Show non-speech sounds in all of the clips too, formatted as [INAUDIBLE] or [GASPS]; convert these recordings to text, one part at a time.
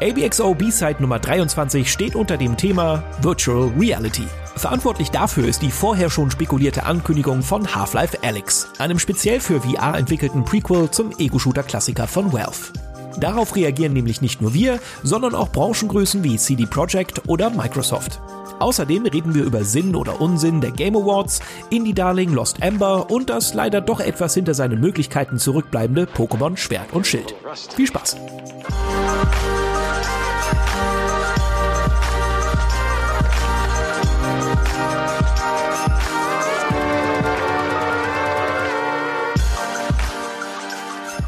ABXO B-Side Nummer 23 steht unter dem Thema Virtual Reality. Verantwortlich dafür ist die vorher schon spekulierte Ankündigung von Half-Life Alyx, einem speziell für VR entwickelten Prequel zum Ego-Shooter-Klassiker von Valve. Darauf reagieren nämlich nicht nur wir, sondern auch Branchengrößen wie CD Projekt oder Microsoft. Außerdem reden wir über Sinn oder Unsinn der Game Awards, Indie-Darling Lost Ember und das leider doch etwas hinter seinen Möglichkeiten zurückbleibende Pokémon Schwert und Schild. Viel Spaß!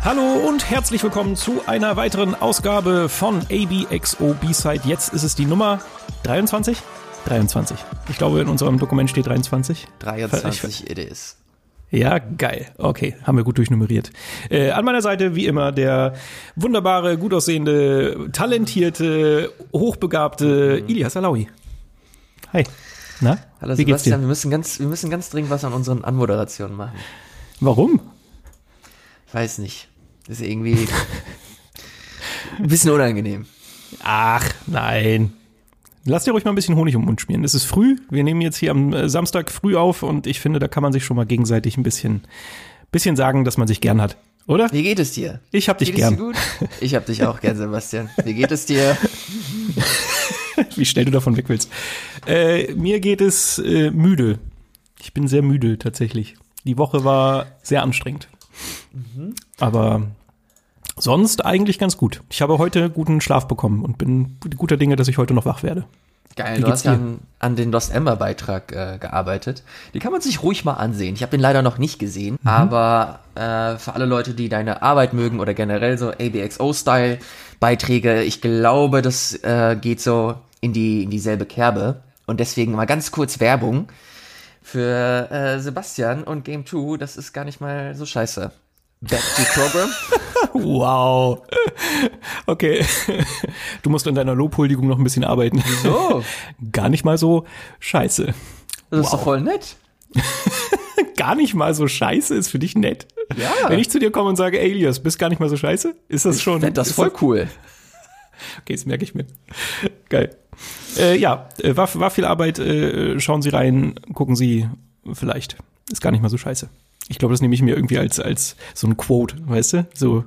Hallo und herzlich willkommen zu einer weiteren Ausgabe von ABXO B-Side. Jetzt ist es die Nummer 23? 23. Ich glaube, in unserem Dokument steht 23. 23 it is. Ja, geil. Okay, haben wir gut durchnummeriert. Äh, an meiner Seite, wie immer, der wunderbare, gut aussehende, talentierte, hochbegabte mhm. Ilias Alawi. Hi. Na? Hallo wie Sebastian, wir müssen, ganz, wir müssen ganz dringend was an unseren Anmoderationen machen. Warum? Weiß nicht. Das ist irgendwie [LAUGHS] ein bisschen unangenehm. Ach, nein. Lass dir ruhig mal ein bisschen Honig um den Mund schmieren. Es ist früh. Wir nehmen jetzt hier am äh, Samstag früh auf und ich finde, da kann man sich schon mal gegenseitig ein bisschen, bisschen sagen, dass man sich gern hat. Oder? Wie geht es dir? Ich hab dich geht gern. Es dir gut? Ich hab dich auch gern, Sebastian. Wie geht es dir? [LAUGHS] Wie schnell du davon weg willst. Äh, mir geht es äh, müde. Ich bin sehr müde tatsächlich. Die Woche war sehr anstrengend. Mhm. Aber sonst eigentlich ganz gut. Ich habe heute guten Schlaf bekommen und bin guter Dinge, dass ich heute noch wach werde. Geil, Wie du hast ja an, an, den Lost Ember Beitrag äh, gearbeitet. Die kann man sich ruhig mal ansehen. Ich habe den leider noch nicht gesehen, mhm. aber äh, für alle Leute, die deine Arbeit mögen oder generell so ABXO-Style Beiträge, ich glaube, das äh, geht so in die in dieselbe Kerbe. Und deswegen mal ganz kurz Werbung für äh, Sebastian und Game 2. Das ist gar nicht mal so scheiße. Back to Program. wow. Okay. Du musst an deiner Lobhuldigung noch ein bisschen arbeiten. Wieso? Gar nicht mal so scheiße. Das ist wow. doch voll nett. [LAUGHS] gar nicht mal so scheiße ist für dich nett. Ja. Wenn ich zu dir komme und sage, Alias, bist gar nicht mal so scheiße, ist das schon. Ich das voll das, cool. [LAUGHS] Okay, das merke ich mir. Geil. Äh, ja, äh, war, war viel Arbeit. Äh, schauen Sie rein, gucken Sie vielleicht. Ist gar nicht mal so scheiße. Ich glaube, das nehme ich mir irgendwie als, als so ein Quote, weißt du? So,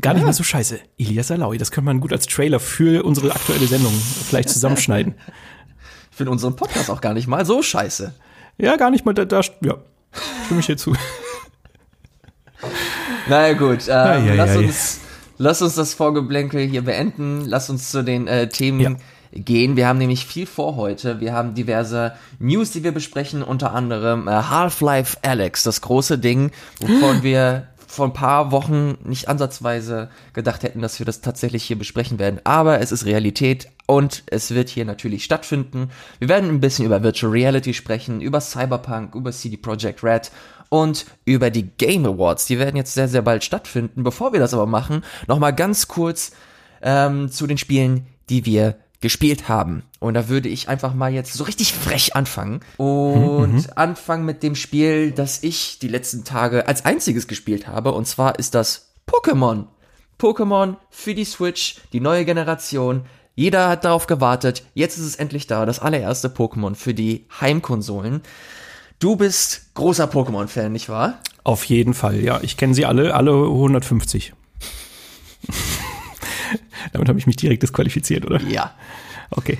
gar nicht ja. mal so scheiße. Elias Alaui, das könnte man gut als Trailer für unsere aktuelle Sendung vielleicht zusammenschneiden. [LAUGHS] Ich finde unseren Podcast auch gar nicht mal so scheiße. Ja, gar nicht mal, da, da ja, stimme ich hier zu. Naja, gut, ähm, ah, ja, lass, ja, uns, lass uns das Vorgeblänkel hier beenden. Lass uns zu den äh, Themen gehen. Wir haben nämlich viel vor heute. Wir haben diverse News, die wir besprechen, unter anderem äh, Half-Life Alex, das große Ding, wovon [GASPS] wir vor ein paar Wochen nicht ansatzweise gedacht hätten, dass wir das tatsächlich hier besprechen werden. Aber es ist Realität und es wird hier natürlich stattfinden. Wir werden ein bisschen über Virtual Reality sprechen, über Cyberpunk, über CD Projekt Red und über die Game Awards. Die werden jetzt sehr, sehr bald stattfinden. Bevor wir das aber machen, nochmal ganz kurz ähm, zu den Spielen, die wir gespielt haben. Und da würde ich einfach mal jetzt so richtig frech anfangen und mhm. anfangen mit dem Spiel, das ich die letzten Tage als einziges gespielt habe. Und zwar ist das Pokémon. Pokémon für die Switch, die neue Generation. Jeder hat darauf gewartet. Jetzt ist es endlich da. Das allererste Pokémon für die Heimkonsolen. Du bist großer Pokémon-Fan, nicht wahr? Auf jeden Fall, ja. Ich kenne sie alle, alle 150. [LAUGHS] Damit habe ich mich direkt disqualifiziert, oder? Ja. Okay.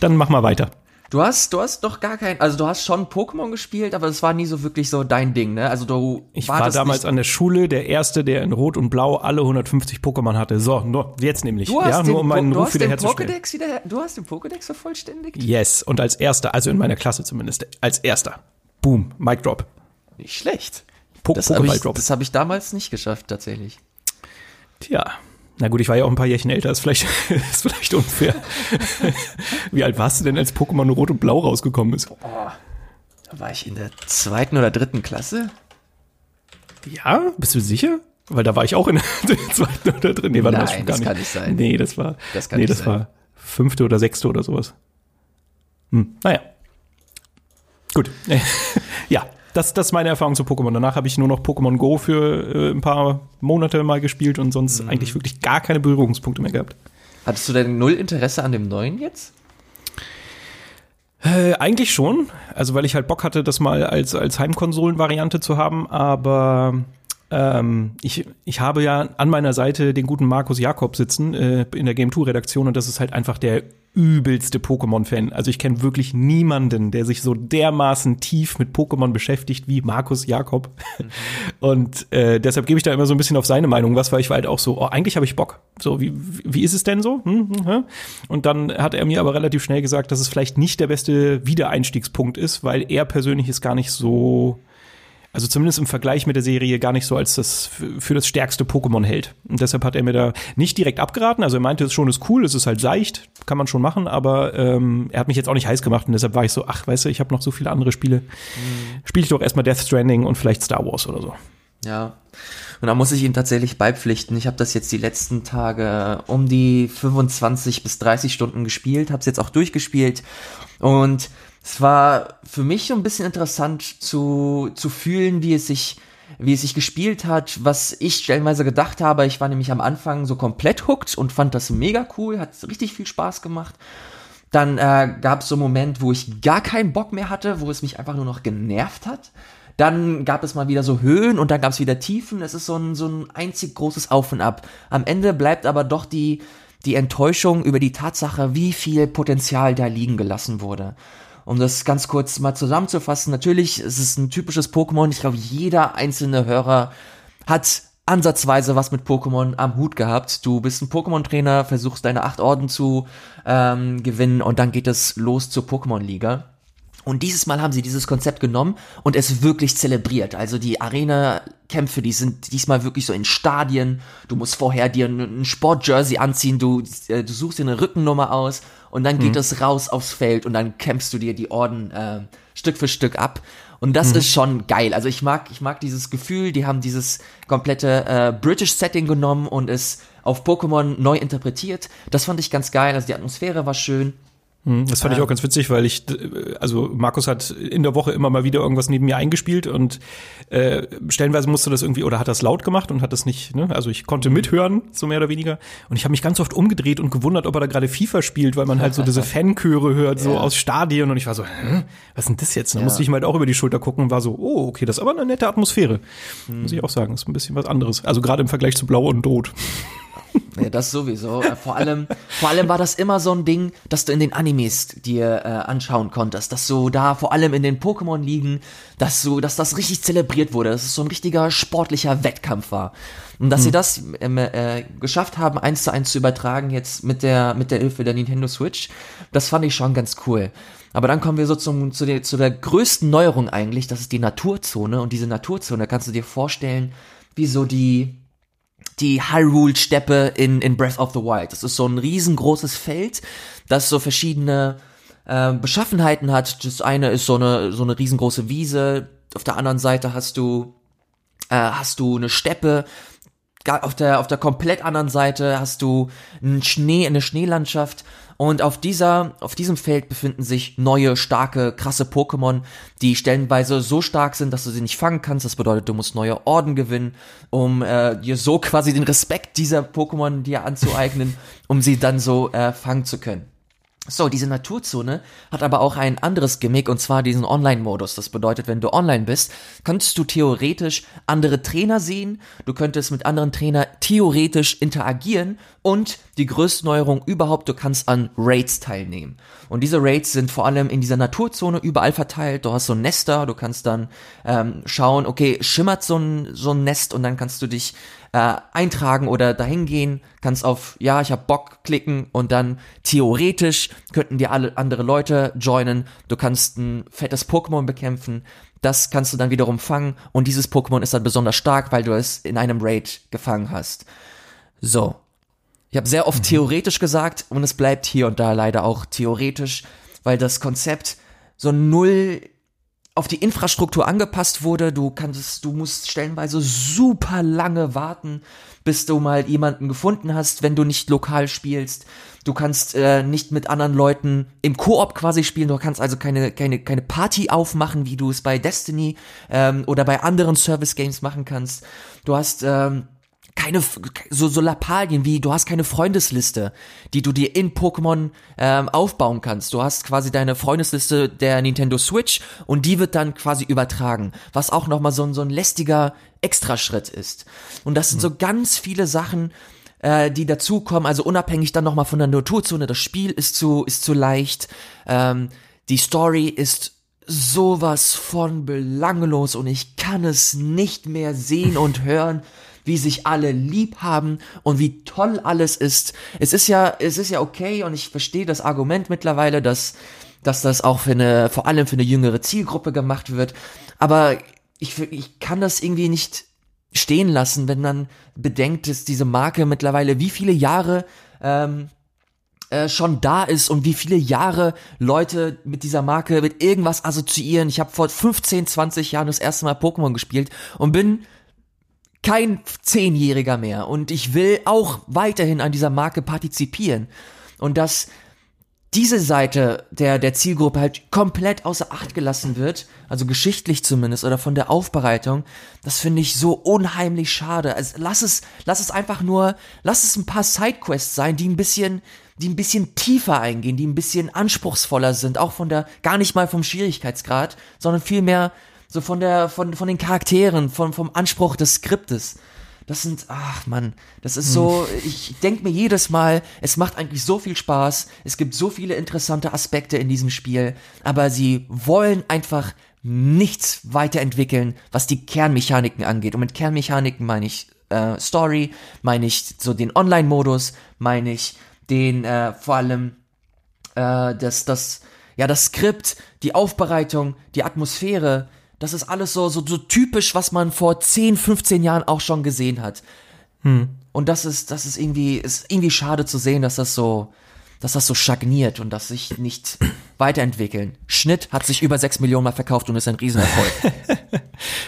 Dann mach mal weiter. Du hast, du hast doch gar kein, also du hast schon Pokémon gespielt, aber es war nie so wirklich so dein Ding, ne? Also du Ich war damals an der Schule der erste, der in Rot und Blau alle 150 Pokémon hatte. So, nur jetzt nämlich. Du hast ja, den, nur um meinen du Ruf wieder herzustellen. Pokédex wieder, du hast den Pokédex vervollständigt? Yes, und als erster, also in meiner Klasse zumindest, als erster. Boom, Mic Drop. Nicht schlecht. Po das habe ich, hab ich damals nicht geschafft, tatsächlich. Tja, na gut, ich war ja auch ein paar Jährchen älter, ist vielleicht, [LAUGHS] ist vielleicht unfair. Wie alt warst du denn, als Pokémon Rot und Blau rausgekommen ist? Boah, da war ich in der zweiten oder dritten Klasse. Ja, bist du sicher? Weil da war ich auch in [LAUGHS] der zweiten oder dritten. Nee, warte, Nein, das, das kann nicht sein. Nee, das war, das kann nee, das sein. war fünfte oder sechste oder sowas. Hm, naja. Gut. [LAUGHS] ja, das, das ist meine Erfahrung zu Pokémon. Danach habe ich nur noch Pokémon Go für äh, ein paar Monate mal gespielt und sonst mhm. eigentlich wirklich gar keine Berührungspunkte mehr gehabt. Hattest du denn null Interesse an dem neuen jetzt? Äh, eigentlich schon. Also weil ich halt Bock hatte, das mal als, als Heimkonsolen-Variante zu haben, aber ähm, ich, ich habe ja an meiner Seite den guten Markus Jakob sitzen äh, in der Game 2 Redaktion und das ist halt einfach der übelste Pokémon-Fan. Also ich kenne wirklich niemanden, der sich so dermaßen tief mit Pokémon beschäftigt wie Markus Jakob. Mhm. [LAUGHS] Und äh, deshalb gebe ich da immer so ein bisschen auf seine Meinung was, weil ich war halt auch so, oh, eigentlich habe ich Bock. So, wie, wie ist es denn so? Hm, hm, hm. Und dann hat er mir aber relativ schnell gesagt, dass es vielleicht nicht der beste Wiedereinstiegspunkt ist, weil er persönlich ist gar nicht so also zumindest im Vergleich mit der Serie gar nicht so als das für das stärkste Pokémon hält. Und deshalb hat er mir da nicht direkt abgeraten. Also er meinte, es schon ist cool, es ist halt seicht, kann man schon machen, aber ähm, er hat mich jetzt auch nicht heiß gemacht und deshalb war ich so, ach, weißt du, ich habe noch so viele andere Spiele. Mhm. Spiele ich doch erstmal Death Stranding und vielleicht Star Wars oder so. Ja. Und da muss ich ihm tatsächlich beipflichten. Ich habe das jetzt die letzten Tage um die 25 bis 30 Stunden gespielt, habe es jetzt auch durchgespielt und es war für mich so ein bisschen interessant zu, zu fühlen, wie es sich, wie es sich gespielt hat, was ich stellenweise gedacht habe. Ich war nämlich am Anfang so komplett hooked und fand das mega cool, hat richtig viel Spaß gemacht. Dann äh, gab es so einen Moment, wo ich gar keinen Bock mehr hatte, wo es mich einfach nur noch genervt hat. Dann gab es mal wieder so Höhen und dann gab es wieder Tiefen. Es ist so ein, so ein einzig großes Auf und Ab. Am Ende bleibt aber doch die, die Enttäuschung über die Tatsache, wie viel Potenzial da liegen gelassen wurde um das ganz kurz mal zusammenzufassen, natürlich ist es ein typisches Pokémon. Ich glaube, jeder einzelne Hörer hat ansatzweise was mit Pokémon am Hut gehabt. Du bist ein Pokémon-Trainer, versuchst deine acht Orden zu ähm, gewinnen und dann geht es los zur Pokémon-Liga. Und dieses Mal haben sie dieses Konzept genommen und es wirklich zelebriert. Also die Arena-Kämpfe, die sind diesmal wirklich so in Stadien. Du musst vorher dir ein Sport-Jersey anziehen, du, äh, du suchst dir eine Rückennummer aus und dann geht mhm. es raus aufs Feld und dann kämpfst du dir die Orden äh, Stück für Stück ab. Und das mhm. ist schon geil. Also ich mag, ich mag dieses Gefühl, die haben dieses komplette äh, British-Setting genommen und es auf Pokémon neu interpretiert. Das fand ich ganz geil. Also die Atmosphäre war schön. Hm, das fand ich auch ganz witzig, weil ich, also Markus hat in der Woche immer mal wieder irgendwas neben mir eingespielt und äh, stellenweise musste das irgendwie oder hat das laut gemacht und hat das nicht, ne? Also ich konnte mithören, so mehr oder weniger. Und ich habe mich ganz oft umgedreht und gewundert, ob er da gerade FIFA spielt, weil man halt so diese [LAUGHS] Fanchöre hört, so ja. aus Stadien und ich war so, Hä? was ist denn das jetzt? Da ja. musste ich mal halt auch über die Schulter gucken und war so, oh, okay, das ist aber eine nette Atmosphäre. Hm. Muss ich auch sagen, das ist ein bisschen was anderes. Also gerade im Vergleich zu Blau und Rot. Ja, das sowieso. Äh, vor allem, vor allem war das immer so ein Ding, dass du in den Animes dir äh, anschauen konntest, dass so da vor allem in den Pokémon liegen, dass so, dass das richtig zelebriert wurde, dass es so ein richtiger sportlicher Wettkampf war. Und dass hm. sie das ähm, äh, geschafft haben, eins zu eins zu übertragen jetzt mit der mit der Hilfe der Nintendo Switch, das fand ich schon ganz cool. Aber dann kommen wir so zum, zu, der, zu der größten Neuerung eigentlich, das ist die Naturzone. Und diese Naturzone kannst du dir vorstellen, wie so die, die Hyrule-Steppe in, in Breath of the Wild. Das ist so ein riesengroßes Feld, das so verschiedene äh, Beschaffenheiten hat. Das eine ist so eine, so eine riesengroße Wiese. Auf der anderen Seite hast du, äh, hast du eine Steppe. Auf der, auf der komplett anderen Seite hast du einen Schnee, eine Schneelandschaft und auf dieser, auf diesem Feld befinden sich neue, starke, krasse Pokémon, die stellenweise so stark sind, dass du sie nicht fangen kannst. Das bedeutet, du musst neue Orden gewinnen, um äh, dir so quasi den Respekt dieser Pokémon dir anzueignen, um sie dann so äh, fangen zu können. So, diese Naturzone hat aber auch ein anderes Gimmick und zwar diesen Online-Modus. Das bedeutet, wenn du online bist, könntest du theoretisch andere Trainer sehen, du könntest mit anderen Trainer theoretisch interagieren und die größte Neuerung überhaupt, du kannst an Raids teilnehmen. Und diese Raids sind vor allem in dieser Naturzone überall verteilt. Du hast so ein Nester, du kannst dann ähm, schauen, okay, schimmert so ein, so ein Nest und dann kannst du dich äh, eintragen oder dahin gehen, kannst auf ja, ich hab Bock klicken und dann theoretisch könnten dir alle andere Leute joinen. Du kannst ein fettes Pokémon bekämpfen. Das kannst du dann wiederum fangen und dieses Pokémon ist dann besonders stark, weil du es in einem Raid gefangen hast. So. Ich habe sehr oft mhm. theoretisch gesagt und es bleibt hier und da leider auch theoretisch, weil das Konzept so null auf die Infrastruktur angepasst wurde. Du kannst, du musst stellenweise super lange warten, bis du mal jemanden gefunden hast, wenn du nicht lokal spielst. Du kannst äh, nicht mit anderen Leuten im Koop quasi spielen. Du kannst also keine keine keine Party aufmachen, wie du es bei Destiny ähm, oder bei anderen Service Games machen kannst. Du hast ähm, keine so so Lappalien wie du hast keine Freundesliste, die du dir in Pokémon ähm, aufbauen kannst. Du hast quasi deine Freundesliste der Nintendo Switch und die wird dann quasi übertragen, was auch noch mal so ein so ein lästiger Extraschritt ist. Und das sind so ganz viele Sachen, äh, die dazukommen. Also unabhängig dann noch mal von der Naturzone. Das Spiel ist zu ist zu leicht. Ähm, die Story ist sowas von belanglos und ich kann es nicht mehr sehen und [LAUGHS] hören wie sich alle lieb haben und wie toll alles ist. Es ist ja, es ist ja okay und ich verstehe das Argument mittlerweile, dass, dass das auch für eine, vor allem für eine jüngere Zielgruppe gemacht wird. Aber ich, ich kann das irgendwie nicht stehen lassen, wenn man bedenkt, dass diese Marke mittlerweile wie viele Jahre ähm, äh, schon da ist und wie viele Jahre Leute mit dieser Marke mit irgendwas assoziieren. Ich habe vor 15, 20 Jahren das erste Mal Pokémon gespielt und bin kein Zehnjähriger mehr und ich will auch weiterhin an dieser Marke partizipieren. Und dass diese Seite der, der Zielgruppe halt komplett außer Acht gelassen wird, also geschichtlich zumindest oder von der Aufbereitung, das finde ich so unheimlich schade. Also lass es, lass es einfach nur, lass es ein paar Sidequests sein, die ein bisschen, die ein bisschen tiefer eingehen, die ein bisschen anspruchsvoller sind, auch von der, gar nicht mal vom Schwierigkeitsgrad, sondern vielmehr so von der, von, von den Charakteren, von, vom Anspruch des Skriptes. Das sind, ach man, das ist so, hm. ich denke mir jedes Mal, es macht eigentlich so viel Spaß, es gibt so viele interessante Aspekte in diesem Spiel, aber sie wollen einfach nichts weiterentwickeln, was die Kernmechaniken angeht. Und mit Kernmechaniken meine ich äh, Story, meine ich so den Online-Modus, meine ich den äh, vor allem äh, das, das, ja, das Skript, die Aufbereitung, die Atmosphäre, das ist alles so, so, so typisch, was man vor 10, 15 Jahren auch schon gesehen hat. Hm. Und das ist, das ist irgendwie, ist irgendwie schade zu sehen, dass das so, dass das so stagniert und dass sich nicht [CLEARS THROAT] weiterentwickeln. Schnitt hat sich über 6 Millionen Mal verkauft und ist ein Riesenerfolg. [LAUGHS]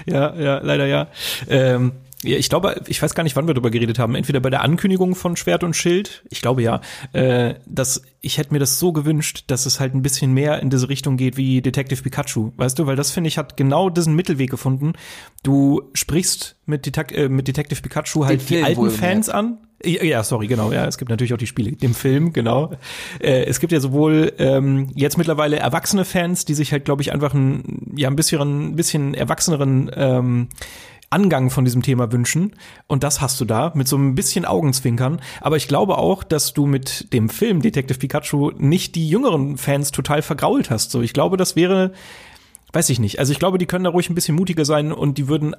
ja, ja, leider ja. Ähm, ja, ich glaube, ich weiß gar nicht, wann wir darüber geredet haben. Entweder bei der Ankündigung von Schwert und Schild, ich glaube ja, äh, dass ich hätte mir das so gewünscht, dass es halt ein bisschen mehr in diese Richtung geht wie Detective Pikachu, weißt du, weil das finde ich hat genau diesen Mittelweg gefunden. Du sprichst mit, Detec äh, mit Detective Pikachu halt die alten Fans an. Ja, sorry, genau. Ja, es gibt natürlich auch die Spiele, dem Film, genau. Äh, es gibt ja sowohl ähm, jetzt mittlerweile erwachsene Fans, die sich halt, glaube ich, einfach ein ja ein bisschen, ein bisschen erwachseneren ähm, Angang von diesem Thema wünschen. Und das hast du da mit so ein bisschen Augenzwinkern. Aber ich glaube auch, dass du mit dem Film Detective Pikachu nicht die jüngeren Fans total vergrault hast. So, ich glaube, das wäre, weiß ich nicht. Also ich glaube, die können da ruhig ein bisschen mutiger sein und die würden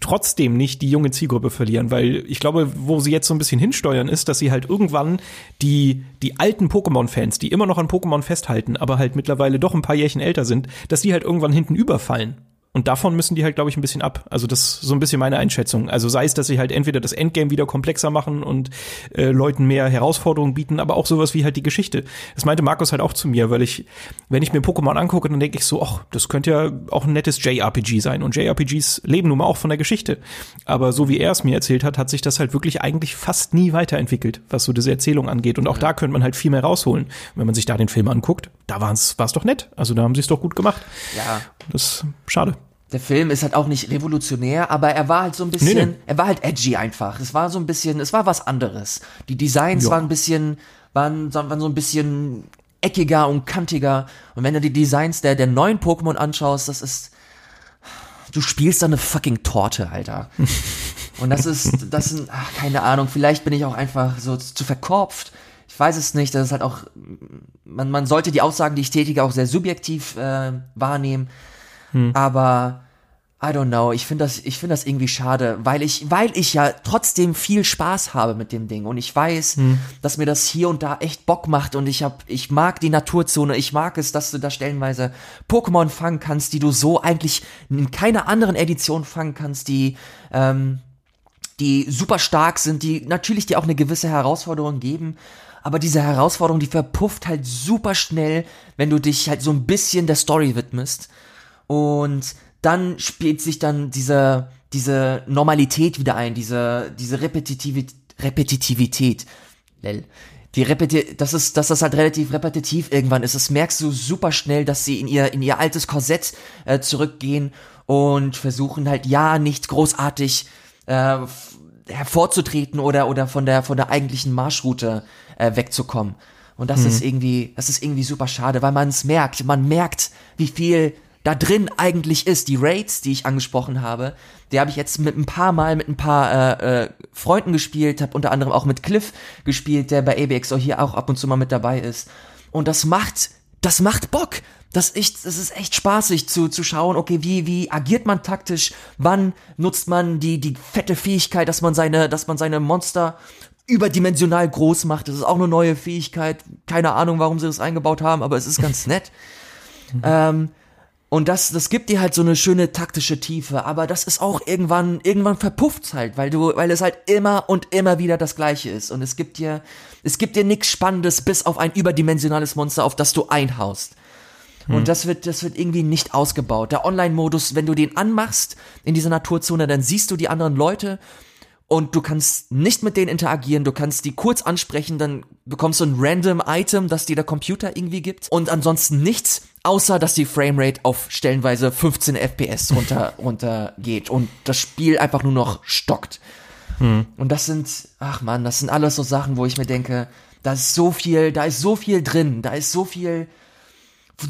trotzdem nicht die junge Zielgruppe verlieren, weil ich glaube, wo sie jetzt so ein bisschen hinsteuern, ist, dass sie halt irgendwann die, die alten Pokémon-Fans, die immer noch an Pokémon festhalten, aber halt mittlerweile doch ein paar Jährchen älter sind, dass die halt irgendwann hinten überfallen. Und davon müssen die halt, glaube ich, ein bisschen ab. Also das ist so ein bisschen meine Einschätzung. Also sei es, dass sie halt entweder das Endgame wieder komplexer machen und äh, Leuten mehr Herausforderungen bieten, aber auch sowas wie halt die Geschichte. Das meinte Markus halt auch zu mir, weil ich, wenn ich mir Pokémon angucke, dann denke ich so, ach, das könnte ja auch ein nettes JRPG sein. Und JRPGs leben nun mal auch von der Geschichte. Aber so wie er es mir erzählt hat, hat sich das halt wirklich eigentlich fast nie weiterentwickelt, was so diese Erzählung angeht. Und auch da könnte man halt viel mehr rausholen. Wenn man sich da den Film anguckt, da war es doch nett. Also da haben sie es doch gut gemacht. Ja. Das ist schade der Film ist halt auch nicht revolutionär, aber er war halt so ein bisschen, nee, nee. er war halt edgy einfach. Es war so ein bisschen, es war was anderes. Die Designs jo. waren ein bisschen, waren, waren so ein bisschen eckiger und kantiger. Und wenn du die Designs der, der neuen Pokémon anschaust, das ist, du spielst da eine fucking Torte, Alter. [LAUGHS] Und das ist, das sind, ach, keine Ahnung, vielleicht bin ich auch einfach so zu verkorpft. Ich weiß es nicht, das ist halt auch, man, man sollte die Aussagen, die ich tätige, auch sehr subjektiv äh, wahrnehmen. Hm. Aber I don't know, ich finde das, ich finde das irgendwie schade, weil ich, weil ich ja trotzdem viel Spaß habe mit dem Ding. Und ich weiß, hm. dass mir das hier und da echt Bock macht. Und ich hab, ich mag die Naturzone, ich mag es, dass du da stellenweise Pokémon fangen kannst, die du so eigentlich in keiner anderen Edition fangen kannst, die, ähm, die super stark sind, die natürlich dir auch eine gewisse Herausforderung geben, aber diese Herausforderung, die verpufft halt super schnell, wenn du dich halt so ein bisschen der Story widmest und dann spielt sich dann diese, diese Normalität wieder ein, diese, diese Repetitivität, Repetitivität. Lel. Die Repeti das ist, dass das halt relativ repetitiv irgendwann ist. Das merkst du super schnell, dass sie in ihr, in ihr altes Korsett äh, zurückgehen und versuchen halt ja nicht großartig äh, hervorzutreten oder, oder von der, von der eigentlichen Marschroute äh, wegzukommen. Und das mhm. ist irgendwie, das ist irgendwie super schade, weil man es merkt. Man merkt, wie viel da drin eigentlich ist. Die Raids, die ich angesprochen habe, die habe ich jetzt mit ein paar Mal mit ein paar äh, äh, Freunden gespielt, habe unter anderem auch mit Cliff gespielt, der bei ABX auch hier auch ab und zu mal mit dabei ist. Und das macht, das macht Bock. Das, echt, das ist echt spaßig zu, zu schauen, okay, wie, wie agiert man taktisch, wann nutzt man die, die fette Fähigkeit, dass man seine, dass man seine Monster überdimensional groß macht. Das ist auch eine neue Fähigkeit. Keine Ahnung, warum sie das eingebaut haben, aber es ist ganz [LAUGHS] nett. ähm, und das, das gibt dir halt so eine schöne taktische Tiefe, aber das ist auch irgendwann, irgendwann verpufft halt, weil du, weil es halt immer und immer wieder das Gleiche ist. Und es gibt dir, es gibt dir nichts Spannendes bis auf ein überdimensionales Monster, auf das du einhaust. Und hm. das wird, das wird irgendwie nicht ausgebaut. Der Online-Modus, wenn du den anmachst in dieser Naturzone, dann siehst du die anderen Leute und du kannst nicht mit denen interagieren, du kannst die kurz ansprechen, dann bekommst du ein random Item, das dir der Computer irgendwie gibt und ansonsten nichts, außer dass die Framerate auf stellenweise 15 FPS runter, [LAUGHS] runter geht und das Spiel einfach nur noch stockt. Hm. Und das sind, ach man, das sind alles so Sachen, wo ich mir denke, da ist so viel, da ist so viel drin, da ist so viel,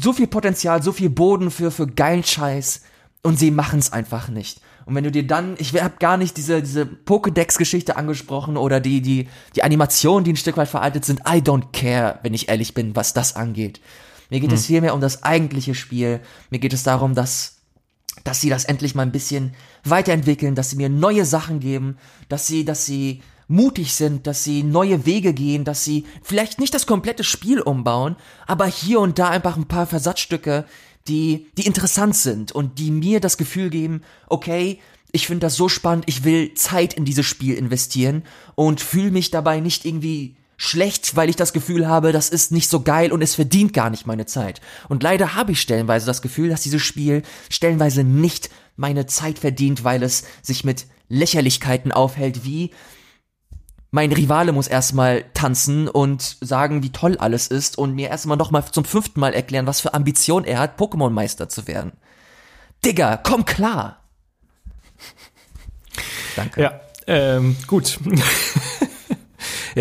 so viel Potenzial, so viel Boden für, für geilen Scheiß und sie machen es einfach nicht. Und wenn du dir dann, ich habe gar nicht diese, diese Pokédex-Geschichte angesprochen oder die, die, die Animationen, die ein Stück weit veraltet sind. I don't care, wenn ich ehrlich bin, was das angeht. Mir geht hm. es vielmehr um das eigentliche Spiel. Mir geht es darum, dass, dass sie das endlich mal ein bisschen weiterentwickeln, dass sie mir neue Sachen geben, dass sie, dass sie mutig sind, dass sie neue Wege gehen, dass sie vielleicht nicht das komplette Spiel umbauen, aber hier und da einfach ein paar Versatzstücke, die, die interessant sind und die mir das Gefühl geben, okay, ich finde das so spannend, ich will Zeit in dieses Spiel investieren und fühle mich dabei nicht irgendwie schlecht, weil ich das Gefühl habe, das ist nicht so geil und es verdient gar nicht meine Zeit. Und leider habe ich stellenweise das Gefühl, dass dieses Spiel stellenweise nicht meine Zeit verdient, weil es sich mit Lächerlichkeiten aufhält, wie mein Rivale muss erstmal tanzen und sagen, wie toll alles ist und mir erstmal nochmal zum fünften Mal erklären, was für Ambition er hat, Pokémon-Meister zu werden. Digga, komm klar! Danke. Ja, ähm, gut.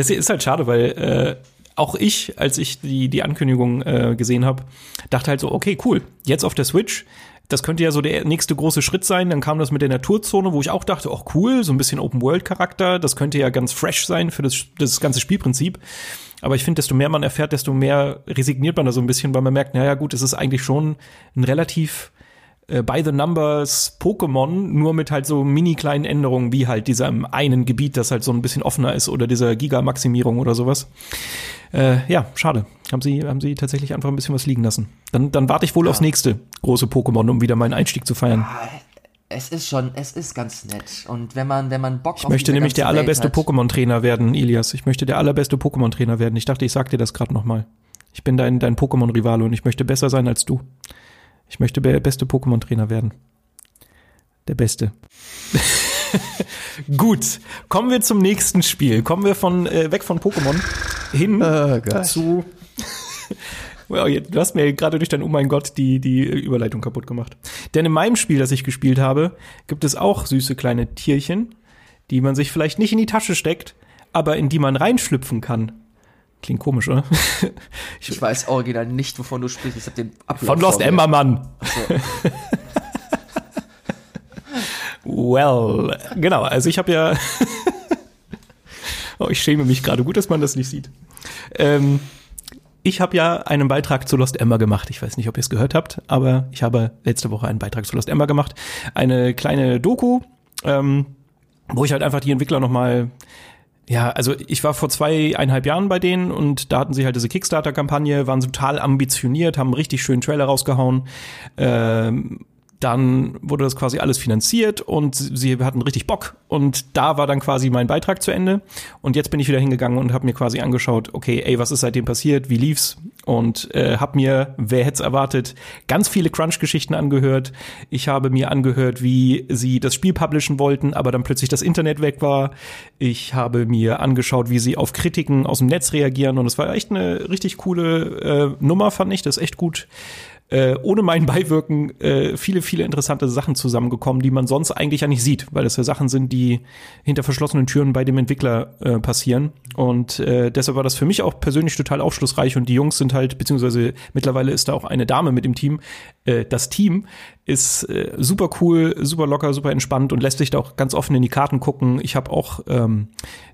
Es ist halt schade, weil äh, auch ich, als ich die, die Ankündigung äh, gesehen habe, dachte halt so, okay, cool, jetzt auf der Switch das könnte ja so der nächste große Schritt sein. Dann kam das mit der Naturzone, wo ich auch dachte, auch cool, so ein bisschen Open-World-Charakter. Das könnte ja ganz fresh sein für das, das ganze Spielprinzip. Aber ich finde, desto mehr man erfährt, desto mehr resigniert man da so ein bisschen, weil man merkt, naja gut, es ist eigentlich schon ein relativ äh, by the numbers Pokémon, nur mit halt so mini kleinen Änderungen, wie halt diesem einen Gebiet, das halt so ein bisschen offener ist oder dieser Giga-Maximierung oder sowas. Äh, ja, schade. Haben sie, haben sie tatsächlich einfach ein bisschen was liegen lassen. Dann, dann warte ich wohl ja. aufs nächste große Pokémon, um wieder meinen Einstieg zu feiern. Ja, es ist schon, es ist ganz nett. Und wenn man, wenn man Bock ich auf möchte nämlich der allerbeste Pokémon-Trainer werden, Ilias. Ich möchte der allerbeste Pokémon-Trainer werden. Ich dachte, ich sag dir das gerade noch mal. Ich bin dein, dein Pokémon-Rivale und ich möchte besser sein als du. Ich möchte der beste Pokémon-Trainer werden. Der Beste. [LAUGHS] Gut, kommen wir zum nächsten Spiel. Kommen wir von äh, weg von Pokémon hin oh zu. [LAUGHS] wow, du hast mir gerade durch dein Oh mein Gott die, die Überleitung kaputt gemacht. Denn in meinem Spiel, das ich gespielt habe, gibt es auch süße kleine Tierchen, die man sich vielleicht nicht in die Tasche steckt, aber in die man reinschlüpfen kann. Klingt komisch, oder? ich, [LAUGHS] ich weiß original nicht, wovon du sprichst. Ich hab den Ablauf Von Lost Ember, Mann. So. [LAUGHS] well, genau. Also ich habe ja. [LAUGHS] oh, ich schäme mich gerade. Gut, dass man das nicht sieht. Ähm, ich habe ja einen Beitrag zu Lost Ember gemacht. Ich weiß nicht, ob ihr es gehört habt, aber ich habe letzte Woche einen Beitrag zu Lost Ember gemacht. Eine kleine Doku, ähm, wo ich halt einfach die Entwickler nochmal ja, also ich war vor zweieinhalb Jahren bei denen und da hatten sie halt diese Kickstarter-Kampagne, waren total ambitioniert, haben einen richtig schönen Trailer rausgehauen. Ähm, dann wurde das quasi alles finanziert und sie hatten richtig Bock. Und da war dann quasi mein Beitrag zu Ende. Und jetzt bin ich wieder hingegangen und habe mir quasi angeschaut, okay, ey, was ist seitdem passiert, wie lief's? Und äh, habe mir, wer hätte es erwartet, ganz viele Crunch-Geschichten angehört. Ich habe mir angehört, wie sie das Spiel publishen wollten, aber dann plötzlich das Internet weg war. Ich habe mir angeschaut, wie sie auf Kritiken aus dem Netz reagieren. Und es war echt eine richtig coole äh, Nummer, fand ich, das ist echt gut äh, ohne mein Beiwirken äh, viele, viele interessante Sachen zusammengekommen, die man sonst eigentlich ja nicht sieht, weil das ja Sachen sind, die hinter verschlossenen Türen bei dem Entwickler äh, passieren. Und äh, deshalb war das für mich auch persönlich total aufschlussreich und die Jungs sind halt, beziehungsweise mittlerweile ist da auch eine Dame mit im Team. Äh, das Team ist äh, super cool, super locker, super entspannt und lässt sich da auch ganz offen in die Karten gucken. Ich habe auch ähm,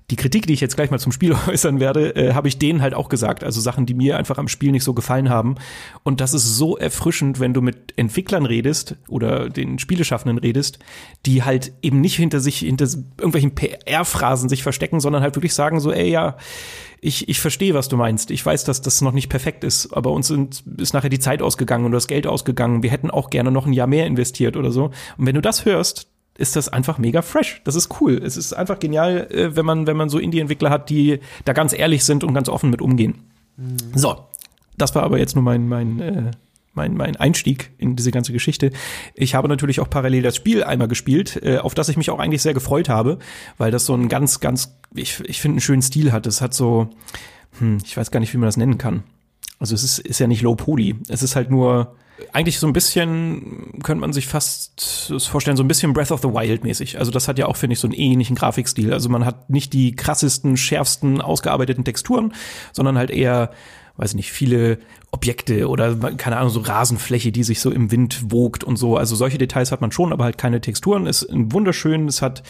die Kritik, die ich jetzt gleich mal zum Spiel [LAUGHS] äußern werde, äh, habe ich denen halt auch gesagt. Also Sachen, die mir einfach am Spiel nicht so gefallen haben. Und das ist so erfrischend, wenn du mit Entwicklern redest oder den Spieleschaffenden redest, die halt eben nicht hinter sich, hinter irgendwelchen PR-Phrasen sich verstecken, sondern halt wirklich sagen so, ey, ja, ich, ich verstehe, was du meinst. Ich weiß, dass das noch nicht perfekt ist, aber uns sind, ist nachher die Zeit ausgegangen und das Geld ausgegangen. Wir hätten auch gerne noch ein Jahr mehr investiert oder so. Und wenn du das hörst, ist das einfach mega fresh. Das ist cool. Es ist einfach genial, äh, wenn man, wenn man so Indie-Entwickler hat, die da ganz ehrlich sind und ganz offen mit umgehen. Mhm. So, das war aber jetzt nur mein, mein, äh, mein, mein Einstieg in diese ganze Geschichte. Ich habe natürlich auch parallel das Spiel einmal gespielt, äh, auf das ich mich auch eigentlich sehr gefreut habe, weil das so einen ganz, ganz, ich, ich finde, einen schönen Stil hat. Es hat so, hm, ich weiß gar nicht, wie man das nennen kann. Also es ist, ist ja nicht Low Poly. Es ist halt nur eigentlich so ein bisschen, könnte man sich fast vorstellen, so ein bisschen Breath of the Wild mäßig. Also das hat ja auch, finde ich, so einen ähnlichen Grafikstil. Also man hat nicht die krassesten, schärfsten, ausgearbeiteten Texturen, sondern halt eher weiß nicht, viele Objekte oder keine Ahnung, so Rasenfläche, die sich so im Wind wogt und so. Also solche Details hat man schon, aber halt keine Texturen. Ist wunderschön, es hat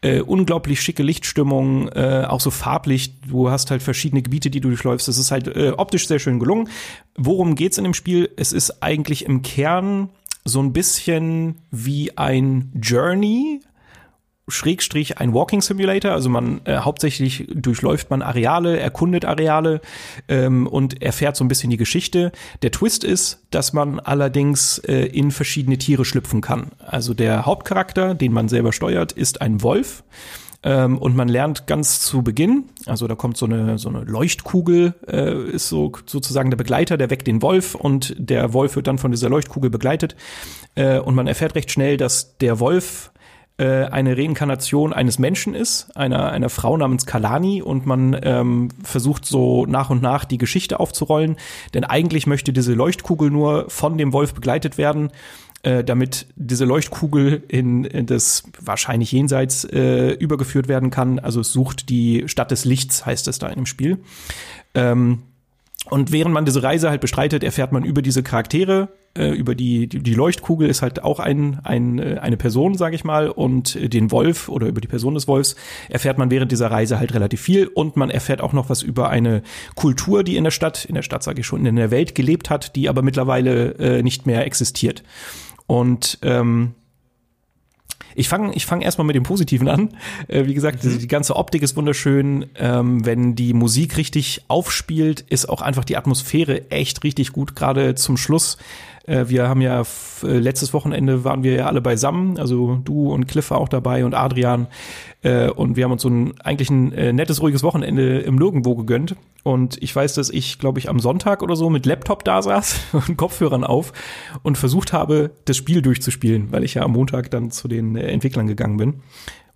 äh, unglaublich schicke Lichtstimmung, äh, auch so farblich. Du hast halt verschiedene Gebiete, die du durchläufst. Es ist halt äh, optisch sehr schön gelungen. Worum geht's in dem Spiel? Es ist eigentlich im Kern so ein bisschen wie ein Journey, Schrägstrich ein Walking Simulator. Also man äh, hauptsächlich durchläuft man Areale, erkundet Areale ähm, und erfährt so ein bisschen die Geschichte. Der Twist ist, dass man allerdings äh, in verschiedene Tiere schlüpfen kann. Also der Hauptcharakter, den man selber steuert, ist ein Wolf. Ähm, und man lernt ganz zu Beginn, also da kommt so eine, so eine Leuchtkugel, äh, ist so sozusagen der Begleiter, der weckt den Wolf und der Wolf wird dann von dieser Leuchtkugel begleitet. Äh, und man erfährt recht schnell, dass der Wolf äh, eine Reinkarnation eines Menschen ist, einer, einer Frau namens Kalani und man ähm, versucht so nach und nach die Geschichte aufzurollen, denn eigentlich möchte diese Leuchtkugel nur von dem Wolf begleitet werden, äh, damit diese Leuchtkugel in, in das wahrscheinlich jenseits äh, übergeführt werden kann. Also es sucht die Stadt des Lichts, heißt es da in dem Spiel. Ähm, und während man diese Reise halt bestreitet, erfährt man über diese Charaktere, äh, über die, die, die Leuchtkugel ist halt auch ein, ein, äh, eine Person, sage ich mal, und den Wolf oder über die Person des Wolfs erfährt man während dieser Reise halt relativ viel und man erfährt auch noch was über eine Kultur, die in der Stadt, in der Stadt sage ich schon, in der Welt gelebt hat, die aber mittlerweile äh, nicht mehr existiert. Und ähm, ich fange ich fang erstmal mit dem Positiven an. Äh, wie gesagt, mhm. die, ganze Optik ist wunderschön. Ähm, wenn die Musik richtig aufspielt, ist auch einfach die Atmosphäre echt richtig gut, gerade zum Schluss. Äh, wir haben ja äh, letztes Wochenende waren wir ja alle beisammen, also du und Cliff war auch dabei und Adrian. Äh, und wir haben uns so ein eigentlich ein äh, nettes, ruhiges Wochenende im Nirgendwo gegönnt. Und ich weiß, dass ich, glaube ich, am Sonntag oder so mit Laptop da saß [LAUGHS] und Kopfhörern auf und versucht habe, das Spiel durchzuspielen, weil ich ja am Montag dann zu den Entwicklern gegangen bin.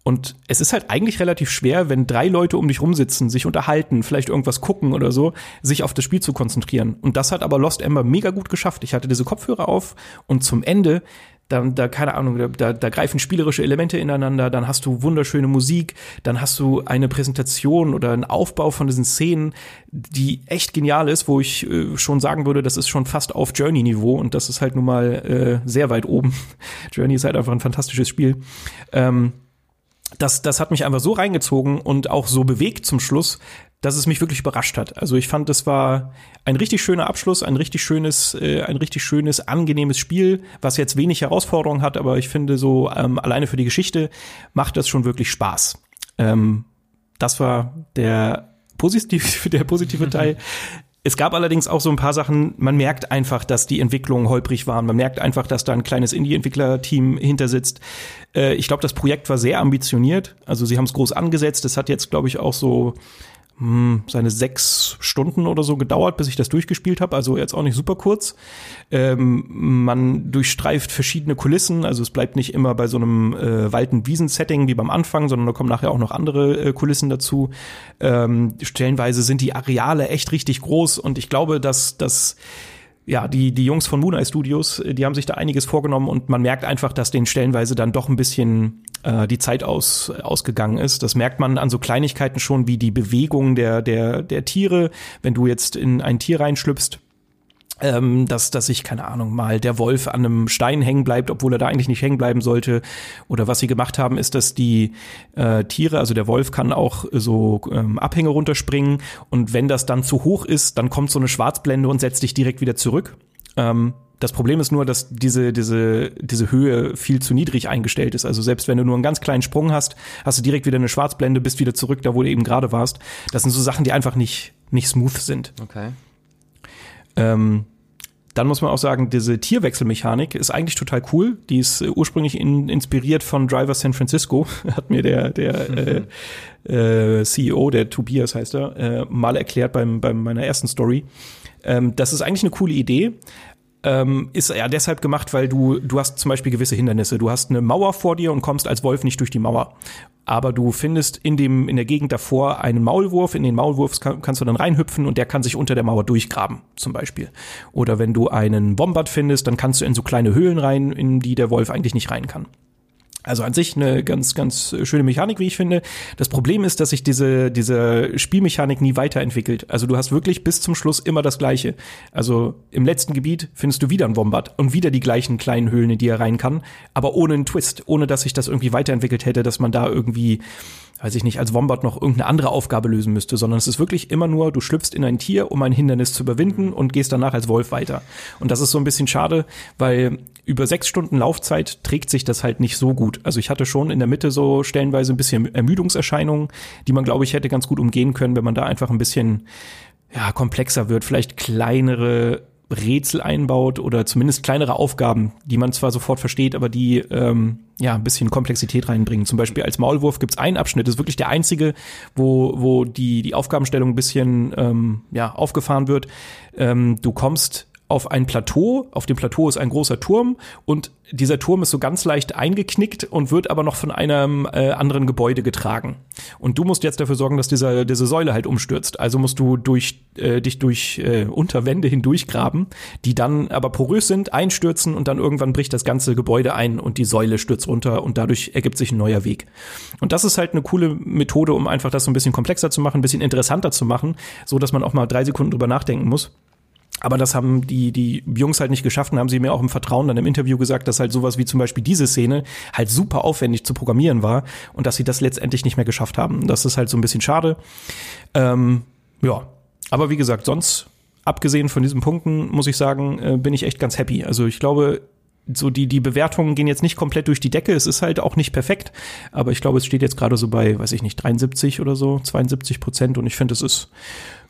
Und es ist halt eigentlich relativ schwer, wenn drei Leute um dich rumsitzen, sich unterhalten, vielleicht irgendwas gucken oder so, sich auf das Spiel zu konzentrieren. Und das hat aber Lost Ember mega gut geschafft. Ich hatte diese Kopfhörer auf und zum Ende dann da keine Ahnung, da, da greifen spielerische Elemente ineinander, dann hast du wunderschöne Musik, dann hast du eine Präsentation oder einen Aufbau von diesen Szenen, die echt genial ist, wo ich äh, schon sagen würde, das ist schon fast auf Journey-Niveau und das ist halt nun mal äh, sehr weit oben. [LAUGHS] Journey ist halt einfach ein fantastisches Spiel. Ähm, das, das hat mich einfach so reingezogen und auch so bewegt zum Schluss, dass es mich wirklich überrascht hat. Also ich fand, das war ein richtig schöner Abschluss, ein richtig schönes, äh, ein richtig schönes, angenehmes Spiel, was jetzt wenig Herausforderungen hat, aber ich finde so ähm, alleine für die Geschichte macht das schon wirklich Spaß. Ähm, das war der positive, [LAUGHS] der positive [LAUGHS] Teil. Es gab allerdings auch so ein paar Sachen, man merkt einfach, dass die Entwicklungen holprig waren. Man merkt einfach, dass da ein kleines Indie-Entwickler-Team hinter sitzt. Äh, ich glaube, das Projekt war sehr ambitioniert. Also sie haben es groß angesetzt. Es hat jetzt, glaube ich, auch so hm, seine sechs Stunden oder so gedauert, bis ich das durchgespielt habe. Also jetzt auch nicht super kurz. Ähm, man durchstreift verschiedene Kulissen. Also es bleibt nicht immer bei so einem äh, Wald- und Wiesen-Setting wie beim Anfang, sondern da kommen nachher auch noch andere äh, Kulissen dazu. Ähm, stellenweise sind die Areale echt richtig groß und ich glaube, dass das ja, die, die Jungs von Mooneye Studios, die haben sich da einiges vorgenommen und man merkt einfach, dass denen stellenweise dann doch ein bisschen äh, die Zeit aus, ausgegangen ist. Das merkt man an so Kleinigkeiten schon wie die Bewegung der, der, der Tiere. Wenn du jetzt in ein Tier reinschlüpfst, ähm, dass, dass sich, keine Ahnung, mal der Wolf an einem Stein hängen bleibt, obwohl er da eigentlich nicht hängen bleiben sollte. Oder was sie gemacht haben, ist, dass die äh, Tiere, also der Wolf kann auch so ähm, Abhänge runterspringen und wenn das dann zu hoch ist, dann kommt so eine Schwarzblende und setzt dich direkt wieder zurück. Ähm, das Problem ist nur, dass diese, diese, diese Höhe viel zu niedrig eingestellt ist. Also selbst wenn du nur einen ganz kleinen Sprung hast, hast du direkt wieder eine Schwarzblende, bist wieder zurück, da wo du eben gerade warst. Das sind so Sachen, die einfach nicht, nicht smooth sind. Okay. Ähm, dann muss man auch sagen, diese Tierwechselmechanik ist eigentlich total cool. Die ist äh, ursprünglich in, inspiriert von Driver San Francisco, [LAUGHS] hat mir der, der äh, äh, CEO, der Tobias heißt er, äh, mal erklärt beim, bei meiner ersten Story. Ähm, das ist eigentlich eine coole Idee, ähm, ist ja deshalb gemacht, weil du, du hast zum Beispiel gewisse Hindernisse. Du hast eine Mauer vor dir und kommst als Wolf nicht durch die Mauer. Aber du findest in dem, in der Gegend davor einen Maulwurf. In den Maulwurf kann, kannst du dann reinhüpfen und der kann sich unter der Mauer durchgraben, zum Beispiel. Oder wenn du einen Wombat findest, dann kannst du in so kleine Höhlen rein, in die der Wolf eigentlich nicht rein kann. Also an sich eine ganz, ganz schöne Mechanik, wie ich finde. Das Problem ist, dass sich diese, diese Spielmechanik nie weiterentwickelt. Also du hast wirklich bis zum Schluss immer das Gleiche. Also im letzten Gebiet findest du wieder einen Wombat und wieder die gleichen kleinen Höhlen, in die er rein kann, aber ohne einen Twist, ohne dass sich das irgendwie weiterentwickelt hätte, dass man da irgendwie weiß ich nicht, als Wombat noch irgendeine andere Aufgabe lösen müsste, sondern es ist wirklich immer nur, du schlüpfst in ein Tier, um ein Hindernis zu überwinden und gehst danach als Wolf weiter. Und das ist so ein bisschen schade, weil über sechs Stunden Laufzeit trägt sich das halt nicht so gut. Also ich hatte schon in der Mitte so stellenweise ein bisschen Ermüdungserscheinungen, die man, glaube ich, hätte ganz gut umgehen können, wenn man da einfach ein bisschen ja, komplexer wird, vielleicht kleinere Rätsel einbaut oder zumindest kleinere Aufgaben, die man zwar sofort versteht, aber die ähm, ja ein bisschen Komplexität reinbringen. Zum Beispiel als Maulwurf gibt es einen Abschnitt, das ist wirklich der einzige, wo, wo die, die Aufgabenstellung ein bisschen ähm, ja, aufgefahren wird. Ähm, du kommst auf ein Plateau. Auf dem Plateau ist ein großer Turm und dieser Turm ist so ganz leicht eingeknickt und wird aber noch von einem äh, anderen Gebäude getragen. Und du musst jetzt dafür sorgen, dass dieser, diese Säule halt umstürzt. Also musst du durch, äh, dich durch äh, Unterwände hindurchgraben, die dann aber porös sind, einstürzen und dann irgendwann bricht das ganze Gebäude ein und die Säule stürzt runter und dadurch ergibt sich ein neuer Weg. Und das ist halt eine coole Methode, um einfach das so ein bisschen komplexer zu machen, ein bisschen interessanter zu machen, so dass man auch mal drei Sekunden drüber nachdenken muss. Aber das haben die, die Jungs halt nicht geschafft und haben sie mir auch im Vertrauen dann im Interview gesagt, dass halt sowas wie zum Beispiel diese Szene halt super aufwendig zu programmieren war und dass sie das letztendlich nicht mehr geschafft haben. Das ist halt so ein bisschen schade. Ähm, ja, aber wie gesagt, sonst, abgesehen von diesen Punkten, muss ich sagen, äh, bin ich echt ganz happy. Also ich glaube, so die, die Bewertungen gehen jetzt nicht komplett durch die Decke. Es ist halt auch nicht perfekt, aber ich glaube, es steht jetzt gerade so bei, weiß ich nicht, 73 oder so, 72 Prozent und ich finde, es ist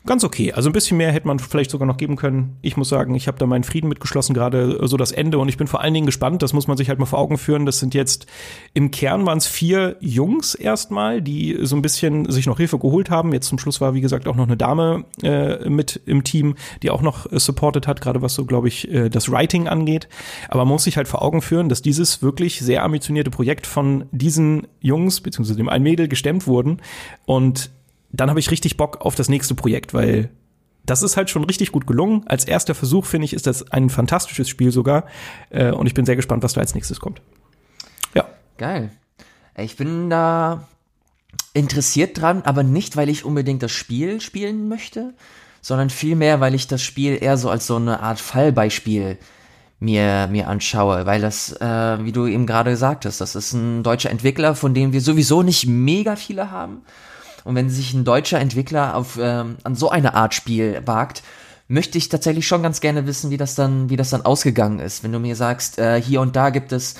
ganz okay. Also ein bisschen mehr hätte man vielleicht sogar noch geben können. Ich muss sagen, ich habe da meinen Frieden mitgeschlossen, gerade so das Ende. Und ich bin vor allen Dingen gespannt, das muss man sich halt mal vor Augen führen. Das sind jetzt im Kern waren es vier Jungs erstmal, die so ein bisschen sich noch Hilfe geholt haben. Jetzt zum Schluss war, wie gesagt, auch noch eine Dame äh, mit im Team, die auch noch äh, supported hat, gerade was so, glaube ich, äh, das Writing angeht. Aber man muss sich halt vor Augen führen, dass dieses wirklich sehr ambitionierte Projekt von diesen Jungs, beziehungsweise dem einen Mädel gestemmt wurden. Und dann habe ich richtig Bock auf das nächste Projekt, weil das ist halt schon richtig gut gelungen. Als erster Versuch, finde ich, ist das ein fantastisches Spiel sogar. Äh, und ich bin sehr gespannt, was da als nächstes kommt. Ja. Geil. Ich bin da interessiert dran, aber nicht, weil ich unbedingt das Spiel spielen möchte, sondern vielmehr, weil ich das Spiel eher so als so eine Art Fallbeispiel mir, mir anschaue, weil das, äh, wie du eben gerade gesagt hast, das ist ein deutscher Entwickler, von dem wir sowieso nicht mega viele haben. Und wenn sich ein deutscher Entwickler auf, ähm, an so eine Art Spiel wagt, möchte ich tatsächlich schon ganz gerne wissen, wie das dann, wie das dann ausgegangen ist. Wenn du mir sagst, äh, hier und da gibt es,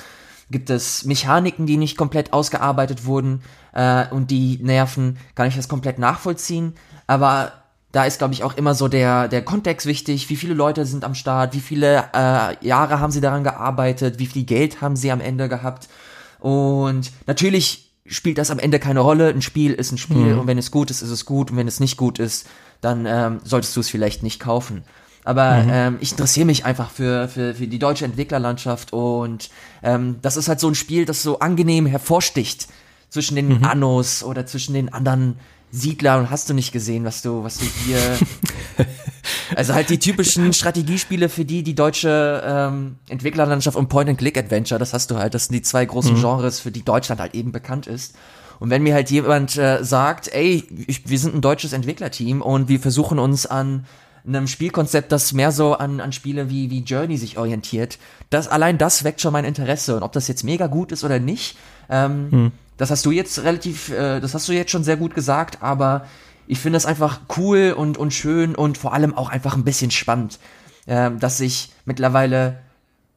gibt es Mechaniken, die nicht komplett ausgearbeitet wurden äh, und die nerven, kann ich das komplett nachvollziehen. Aber da ist, glaube ich, auch immer so der, der Kontext wichtig. Wie viele Leute sind am Start? Wie viele äh, Jahre haben sie daran gearbeitet? Wie viel Geld haben sie am Ende gehabt? Und natürlich spielt das am Ende keine Rolle. Ein Spiel ist ein Spiel mhm. und wenn es gut ist, ist es gut und wenn es nicht gut ist, dann ähm, solltest du es vielleicht nicht kaufen. Aber mhm. ähm, ich interessiere mich einfach für, für, für die deutsche Entwicklerlandschaft und ähm, das ist halt so ein Spiel, das so angenehm hervorsticht zwischen den mhm. Annos oder zwischen den anderen Siedlern. Hast du nicht gesehen, was du, was du hier [LAUGHS] Also halt die typischen Strategiespiele, für die die deutsche ähm, Entwicklerlandschaft und Point-and-Click-Adventure, das hast du halt, das sind die zwei großen mhm. Genres, für die Deutschland halt eben bekannt ist. Und wenn mir halt jemand äh, sagt, ey, ich, wir sind ein deutsches Entwicklerteam und wir versuchen uns an einem Spielkonzept, das mehr so an, an Spiele wie, wie Journey sich orientiert, das, allein das weckt schon mein Interesse. Und ob das jetzt mega gut ist oder nicht, ähm, hm. das hast du jetzt relativ, äh, das hast du jetzt schon sehr gut gesagt, aber ich finde es einfach cool und, und schön und vor allem auch einfach ein bisschen spannend, äh, dass sich mittlerweile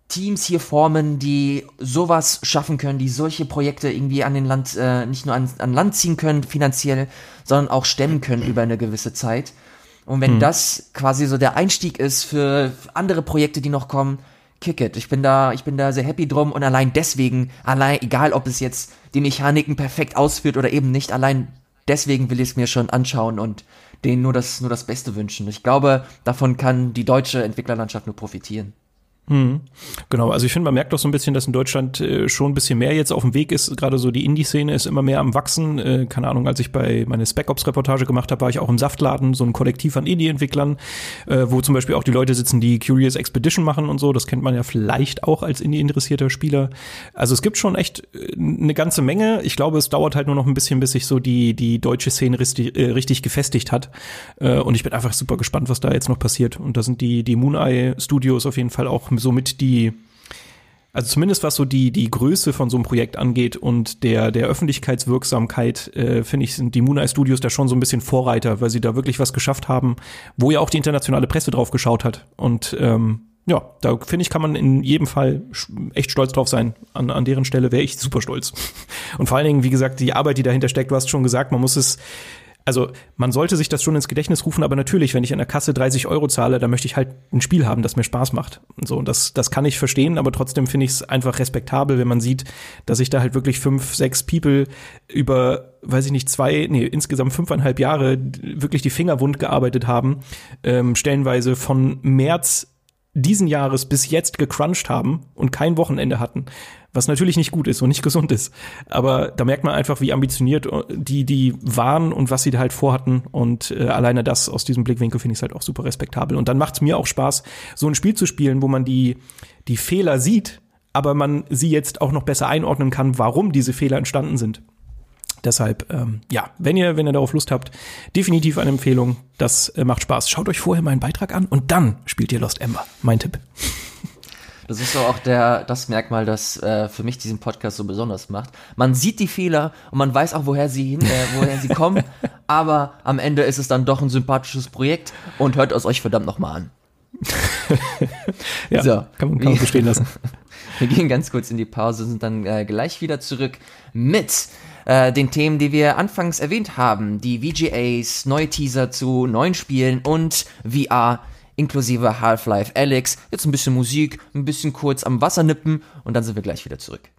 Teams hier formen, die sowas schaffen können, die solche Projekte irgendwie an den Land, äh, nicht nur an, an Land ziehen können, finanziell, sondern auch stemmen können über eine gewisse Zeit. Und wenn hm. das quasi so der Einstieg ist für andere Projekte, die noch kommen, kick it. Ich bin da, ich bin da sehr happy drum und allein deswegen, allein, egal ob es jetzt die Mechaniken perfekt ausführt oder eben nicht, allein deswegen will ich es mir schon anschauen und denen nur das, nur das Beste wünschen. Ich glaube, davon kann die deutsche Entwicklerlandschaft nur profitieren. Mhm. Genau, also ich finde, man merkt doch so ein bisschen, dass in Deutschland äh, schon ein bisschen mehr jetzt auf dem Weg ist. Gerade so die Indie-Szene ist immer mehr am Wachsen. Äh, keine Ahnung, als ich bei meine Spec Ops-Reportage gemacht habe, war ich auch im Saftladen, so ein Kollektiv an Indie-Entwicklern, äh, wo zum Beispiel auch die Leute sitzen, die Curious Expedition machen und so. Das kennt man ja vielleicht auch als Indie-interessierter Spieler. Also es gibt schon echt äh, eine ganze Menge. Ich glaube, es dauert halt nur noch ein bisschen, bis sich so die, die deutsche Szene richtig, äh, richtig gefestigt hat. Äh, und ich bin einfach super gespannt, was da jetzt noch passiert. Und da sind die, die Moon Eye Studios auf jeden Fall auch somit die, also zumindest was so die, die Größe von so einem Projekt angeht und der, der Öffentlichkeitswirksamkeit, äh, finde ich, sind die Mooneye Studios da schon so ein bisschen Vorreiter, weil sie da wirklich was geschafft haben, wo ja auch die internationale Presse drauf geschaut hat. Und ähm, ja, da finde ich, kann man in jedem Fall echt stolz drauf sein. An, an deren Stelle wäre ich super stolz. [LAUGHS] Und vor allen Dingen, wie gesagt, die Arbeit, die dahinter steckt, du hast schon gesagt, man muss es also man sollte sich das schon ins Gedächtnis rufen, aber natürlich, wenn ich an der Kasse 30 Euro zahle, dann möchte ich halt ein Spiel haben, das mir Spaß macht. Und so, und das, das kann ich verstehen, aber trotzdem finde ich es einfach respektabel, wenn man sieht, dass sich da halt wirklich fünf, sechs People über, weiß ich nicht, zwei, nee, insgesamt fünfeinhalb Jahre wirklich die Finger wund gearbeitet haben, ähm, stellenweise von März diesen Jahres bis jetzt gecrunched haben und kein Wochenende hatten was natürlich nicht gut ist und nicht [LAUGHS] gesund ist. Aber da merkt man einfach, wie ambitioniert die, die waren und was sie da halt vorhatten. Und äh, alleine das aus diesem Blickwinkel finde ich halt auch super respektabel. Und dann macht es mir auch Spaß, so ein Spiel zu spielen, wo man die, die Fehler sieht, aber man sie jetzt auch noch besser einordnen kann, warum diese Fehler entstanden sind. Deshalb, ähm, ja, wenn ihr, wenn ihr darauf Lust habt, definitiv eine Empfehlung. Das äh, macht Spaß. Schaut euch vorher meinen Beitrag an und dann spielt ihr Lost Ember. Mein Tipp. Das ist so auch der, das Merkmal, das äh, für mich diesen Podcast so besonders macht. Man sieht die Fehler und man weiß auch, woher sie hin, äh, woher sie kommen, [LAUGHS] aber am Ende ist es dann doch ein sympathisches Projekt und hört es euch verdammt nochmal an. ja, so, kann man, kann man bestehen lassen. [LAUGHS] wir gehen ganz kurz in die Pause, sind dann äh, gleich wieder zurück mit äh, den Themen, die wir anfangs erwähnt haben. Die VGAs, neue Teaser zu neuen Spielen und VR inklusive Half-Life Alex. Jetzt ein bisschen Musik, ein bisschen kurz am Wasser nippen und dann sind wir gleich wieder zurück.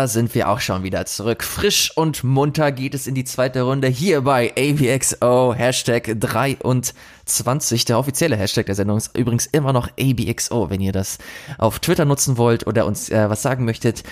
Da sind wir auch schon wieder zurück. Frisch und munter geht es in die zweite Runde hier bei AVXO Hashtag 23. Der offizielle Hashtag der Sendung ist übrigens immer noch ABXO, wenn ihr das auf Twitter nutzen wollt oder uns äh, was sagen möchtet.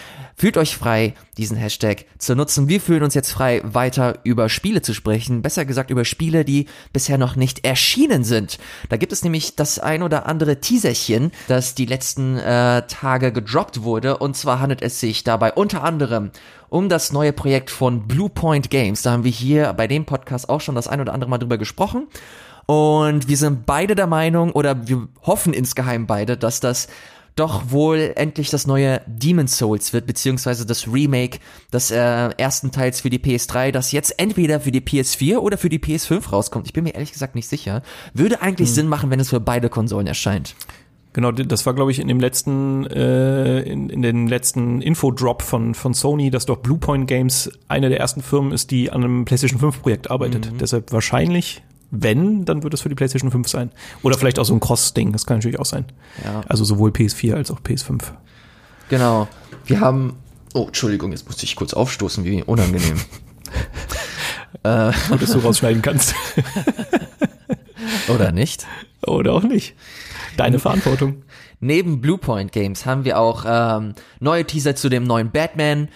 Fühlt euch frei, diesen Hashtag zu nutzen. Wir fühlen uns jetzt frei, weiter über Spiele zu sprechen. Besser gesagt über Spiele, die bisher noch nicht erschienen sind. Da gibt es nämlich das ein oder andere Teaserchen, das die letzten äh, Tage gedroppt wurde. Und zwar handelt es sich dabei unter anderem um das neue Projekt von Bluepoint Games. Da haben wir hier bei dem Podcast auch schon das ein oder andere Mal drüber gesprochen. Und wir sind beide der Meinung, oder wir hoffen insgeheim beide, dass das doch wohl endlich das neue Demon Souls wird, beziehungsweise das Remake des äh, ersten Teils für die PS3, das jetzt entweder für die PS4 oder für die PS5 rauskommt. Ich bin mir ehrlich gesagt nicht sicher. Würde eigentlich hm. Sinn machen, wenn es für beide Konsolen erscheint. Genau, das war, glaube ich, in dem letzten, äh, in, in den letzten Infodrop von, von Sony, dass doch Bluepoint Games eine der ersten Firmen ist, die an einem PlayStation 5 Projekt arbeitet. Mhm. Deshalb wahrscheinlich wenn, dann wird es für die PlayStation 5 sein. Oder vielleicht auch so ein Cross-Ding, das kann natürlich auch sein. Ja. Also sowohl PS4 als auch PS5. Genau. Wir haben. Oh, Entschuldigung, jetzt musste ich kurz aufstoßen, wie unangenehm. [LAUGHS] äh, Gut, dass du rausschneiden kannst. [LAUGHS] Oder nicht? Oder auch nicht. Deine Verantwortung. Neben Bluepoint Games haben wir auch ähm, neue Teaser zu dem neuen Batman.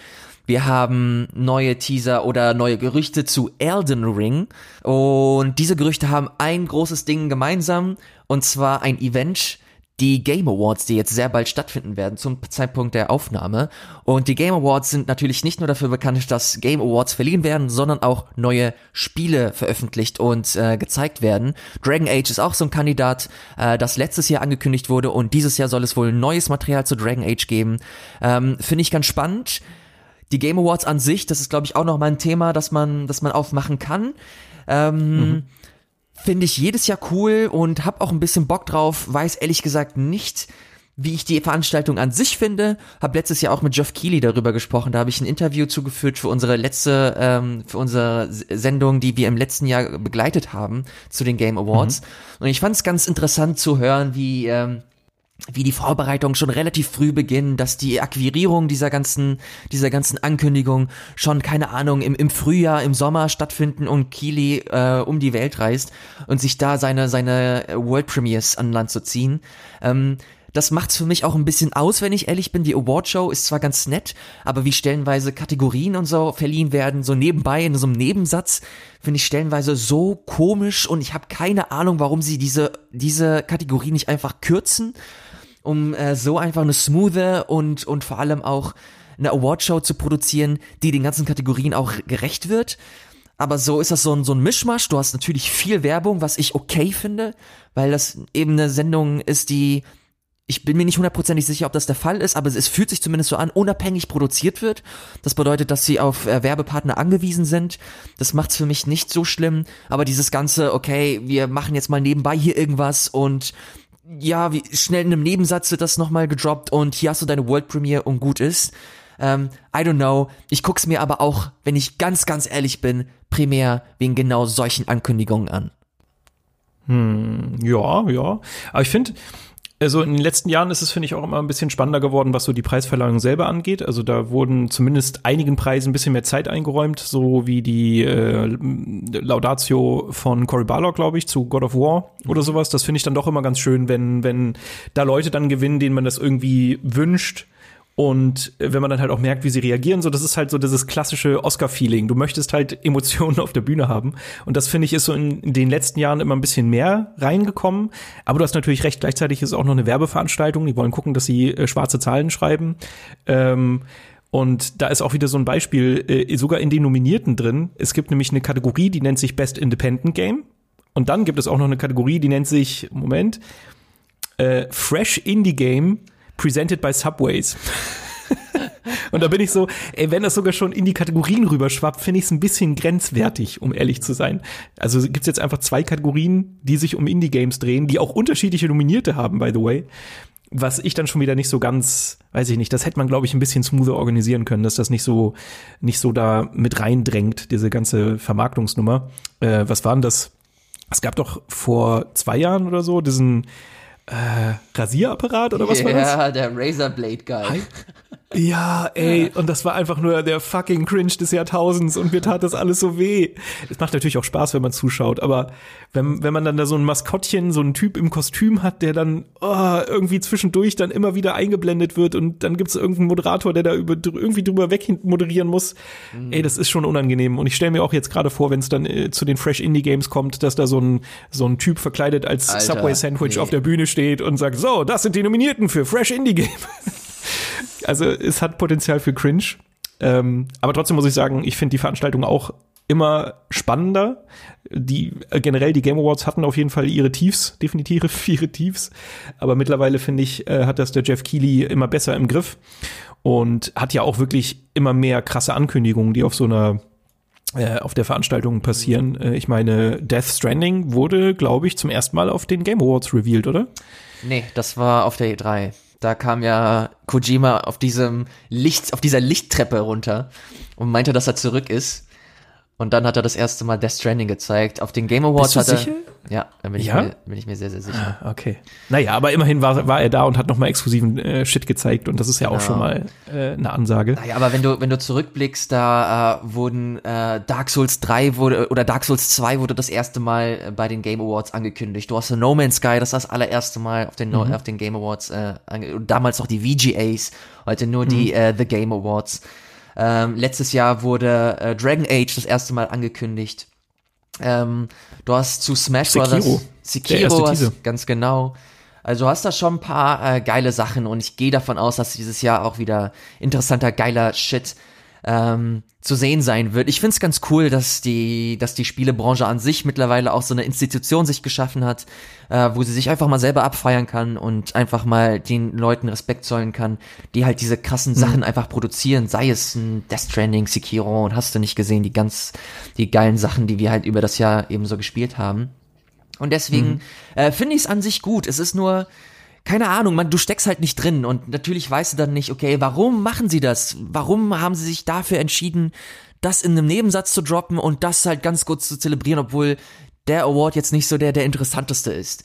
Wir haben neue Teaser oder neue Gerüchte zu Elden Ring. Und diese Gerüchte haben ein großes Ding gemeinsam. Und zwar ein Event, die Game Awards, die jetzt sehr bald stattfinden werden zum Zeitpunkt der Aufnahme. Und die Game Awards sind natürlich nicht nur dafür bekannt, dass Game Awards verliehen werden, sondern auch neue Spiele veröffentlicht und äh, gezeigt werden. Dragon Age ist auch so ein Kandidat, äh, das letztes Jahr angekündigt wurde und dieses Jahr soll es wohl neues Material zu Dragon Age geben. Ähm, Finde ich ganz spannend. Die Game Awards an sich, das ist glaube ich auch noch mal ein Thema, das man, das man aufmachen kann. Ähm, mhm Finde ich jedes Jahr cool und hab auch ein bisschen Bock drauf, weiß ehrlich gesagt nicht, wie ich die Veranstaltung an sich finde. Hab letztes Jahr auch mit Geoff Keighley darüber gesprochen. Da habe ich ein Interview zugeführt für unsere letzte, ähm, für unsere Sendung, die wir im letzten Jahr begleitet haben zu den Game Awards. Mhm. Und ich fand es ganz interessant zu hören, wie ähm, wie die Vorbereitungen schon relativ früh beginnen, dass die Akquirierung dieser ganzen, dieser ganzen Ankündigung schon, keine Ahnung, im, im Frühjahr, im Sommer stattfinden und Keely äh, um die Welt reist und sich da seine, seine World Premiers an Land zu ziehen. Ähm, das macht's für mich auch ein bisschen aus, wenn ich ehrlich bin. Die Awardshow ist zwar ganz nett, aber wie stellenweise Kategorien und so verliehen werden, so nebenbei in so einem Nebensatz, finde ich stellenweise so komisch und ich habe keine Ahnung, warum sie diese, diese Kategorie nicht einfach kürzen um äh, so einfach eine smoothe und, und vor allem auch eine Awardshow zu produzieren, die den ganzen Kategorien auch gerecht wird. Aber so ist das so ein, so ein Mischmasch. Du hast natürlich viel Werbung, was ich okay finde, weil das eben eine Sendung ist, die ich bin mir nicht hundertprozentig sicher, ob das der Fall ist, aber es, fühlt sich zumindest so an, unabhängig produziert wird. Das bedeutet, dass sie auf äh, Werbepartner angewiesen sind. Das macht's für mich nicht so schlimm. Aber dieses ganze, okay, wir machen jetzt mal nebenbei hier irgendwas und ja, wie schnell in einem Nebensatz wird das nochmal gedroppt und hier hast du deine World Premiere und gut ist. Ähm, I don't know. Ich guck's mir aber auch, wenn ich ganz, ganz ehrlich bin, primär wegen genau solchen Ankündigungen an. Hm, ja, ja. Aber ich finde, also in den letzten Jahren ist es, finde ich, auch immer ein bisschen spannender geworden, was so die Preisverleihung selber angeht. Also da wurden zumindest einigen Preisen ein bisschen mehr Zeit eingeräumt, so wie die äh, Laudatio von Cory Barlog, glaube ich, zu God of War oder mhm. sowas. Das finde ich dann doch immer ganz schön, wenn, wenn da Leute dann gewinnen, denen man das irgendwie wünscht und wenn man dann halt auch merkt, wie sie reagieren, so, das ist halt so dieses klassische Oscar-Feeling. Du möchtest halt [LAUGHS] Emotionen auf der Bühne haben. Und das finde ich ist so in, in, den letzten Jahren immer ein bisschen mehr reingekommen. Aber du hast natürlich recht, gleichzeitig ist auch noch eine Werbeveranstaltung. Die wollen gucken, dass sie äh, schwarze Zahlen schreiben. Ähm, und da ist auch wieder so ein Beispiel, äh, sogar in den Nominierten drin. Es gibt nämlich eine Kategorie, die nennt sich Best Independent Game. Und dann gibt es auch noch eine Kategorie, die nennt sich, Moment, äh, Fresh Indie Game presented by Subways. Und da bin ich so, ey, wenn das sogar schon in die Kategorien rüberschwappt, finde ich es ein bisschen grenzwertig, um ehrlich zu sein. Also gibt's jetzt einfach zwei Kategorien, die sich um Indie-Games drehen, die auch unterschiedliche Nominierte haben, by the way. Was ich dann schon wieder nicht so ganz, weiß ich nicht, das hätte man, glaube ich, ein bisschen smoother organisieren können, dass das nicht so, nicht so da mit reindrängt, diese ganze Vermarktungsnummer. Äh, was war denn das? Es gab doch vor zwei Jahren oder so diesen äh, Rasierapparat oder was yeah, war das? Ja, der Razorblade Guy. Ja, ey, und das war einfach nur der fucking Cringe des Jahrtausends und mir tat das alles so weh. Es macht natürlich auch Spaß, wenn man zuschaut, aber wenn, wenn man dann da so ein Maskottchen, so einen Typ im Kostüm hat, der dann oh, irgendwie zwischendurch dann immer wieder eingeblendet wird und dann gibt's irgendeinen Moderator, der da über, irgendwie drüber weg moderieren muss. Mhm. Ey, das ist schon unangenehm. Und ich stelle mir auch jetzt gerade vor, wenn es dann äh, zu den Fresh Indie Games kommt, dass da so ein, so ein Typ verkleidet als Alter, Subway Sandwich nee. auf der Bühne steht und sagt, so, das sind die Nominierten für Fresh Indie Games. Also es hat Potenzial für Cringe. Ähm, aber trotzdem muss ich sagen, ich finde die Veranstaltung auch immer spannender. Die äh, generell die Game Awards hatten auf jeden Fall ihre Tiefs, [LAUGHS] definitiv ihre Tiefs. Aber mittlerweile finde ich, äh, hat das der Jeff Keighley immer besser im Griff und hat ja auch wirklich immer mehr krasse Ankündigungen, die auf so einer äh, auf der Veranstaltung passieren. Äh, ich meine, Death Stranding wurde, glaube ich, zum ersten Mal auf den Game Awards revealed, oder? Nee, das war auf der E3. Da kam ja Kojima auf diesem Licht, auf dieser Lichttreppe runter und meinte, dass er zurück ist. Und dann hat er das erste Mal Death Stranding gezeigt. Auf den Game Awards Bist du hat er. Sicher? Ja, da bin ich, ja? Mir, bin ich mir sehr, sehr sicher. Ah, okay. Naja, aber immerhin war, war er da und hat nochmal exklusiven äh, Shit gezeigt und das ist ja genau. auch schon mal äh, eine Ansage. Naja, aber wenn du, wenn du zurückblickst, da äh, wurden äh, Dark Souls 3 wurde oder Dark Souls 2 wurde das erste Mal äh, bei den Game Awards angekündigt. Du hast The No Man's Sky, das war das allererste Mal auf den, mhm. auf den Game Awards, äh, damals noch die VGAs, heute nur die mhm. äh, The Game Awards. Ähm, letztes Jahr wurde äh, Dragon Age das erste Mal angekündigt. Ähm, du hast zu Smash Sekiro. Brothers Sekiro, hast, ganz genau. Also du hast da schon ein paar äh, geile Sachen und ich gehe davon aus, dass dieses Jahr auch wieder interessanter, geiler Shit ähm, zu sehen sein wird. Ich find's ganz cool, dass die, dass die Spielebranche an sich mittlerweile auch so eine Institution sich geschaffen hat, äh, wo sie sich einfach mal selber abfeiern kann und einfach mal den Leuten Respekt zollen kann, die halt diese krassen Sachen mhm. einfach produzieren, sei es ein Death Stranding, Sekiro und hast du nicht gesehen, die ganz, die geilen Sachen, die wir halt über das Jahr eben so gespielt haben. Und deswegen mhm. äh, finde ich es an sich gut. Es ist nur, keine Ahnung, man, du steckst halt nicht drin und natürlich weißt du dann nicht, okay, warum machen sie das? Warum haben sie sich dafür entschieden, das in einem Nebensatz zu droppen und das halt ganz kurz zu zelebrieren, obwohl der Award jetzt nicht so der, der interessanteste ist.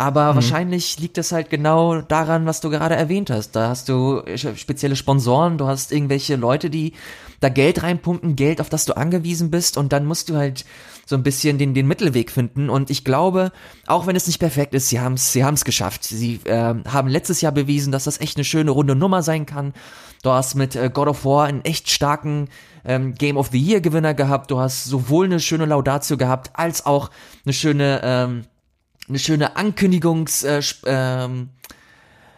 Aber mhm. wahrscheinlich liegt es halt genau daran, was du gerade erwähnt hast. Da hast du spezielle Sponsoren, du hast irgendwelche Leute, die da Geld reinpumpen, Geld, auf das du angewiesen bist und dann musst du halt so ein bisschen den, den Mittelweg finden. Und ich glaube, auch wenn es nicht perfekt ist, sie haben es sie haben's geschafft. Sie äh, haben letztes Jahr bewiesen, dass das echt eine schöne runde Nummer sein kann. Du hast mit äh, God of War einen echt starken ähm, Game of the Year Gewinner gehabt. Du hast sowohl eine schöne Laudatio gehabt, als auch eine schöne, ähm, eine schöne Ankündigungs, äh, ähm,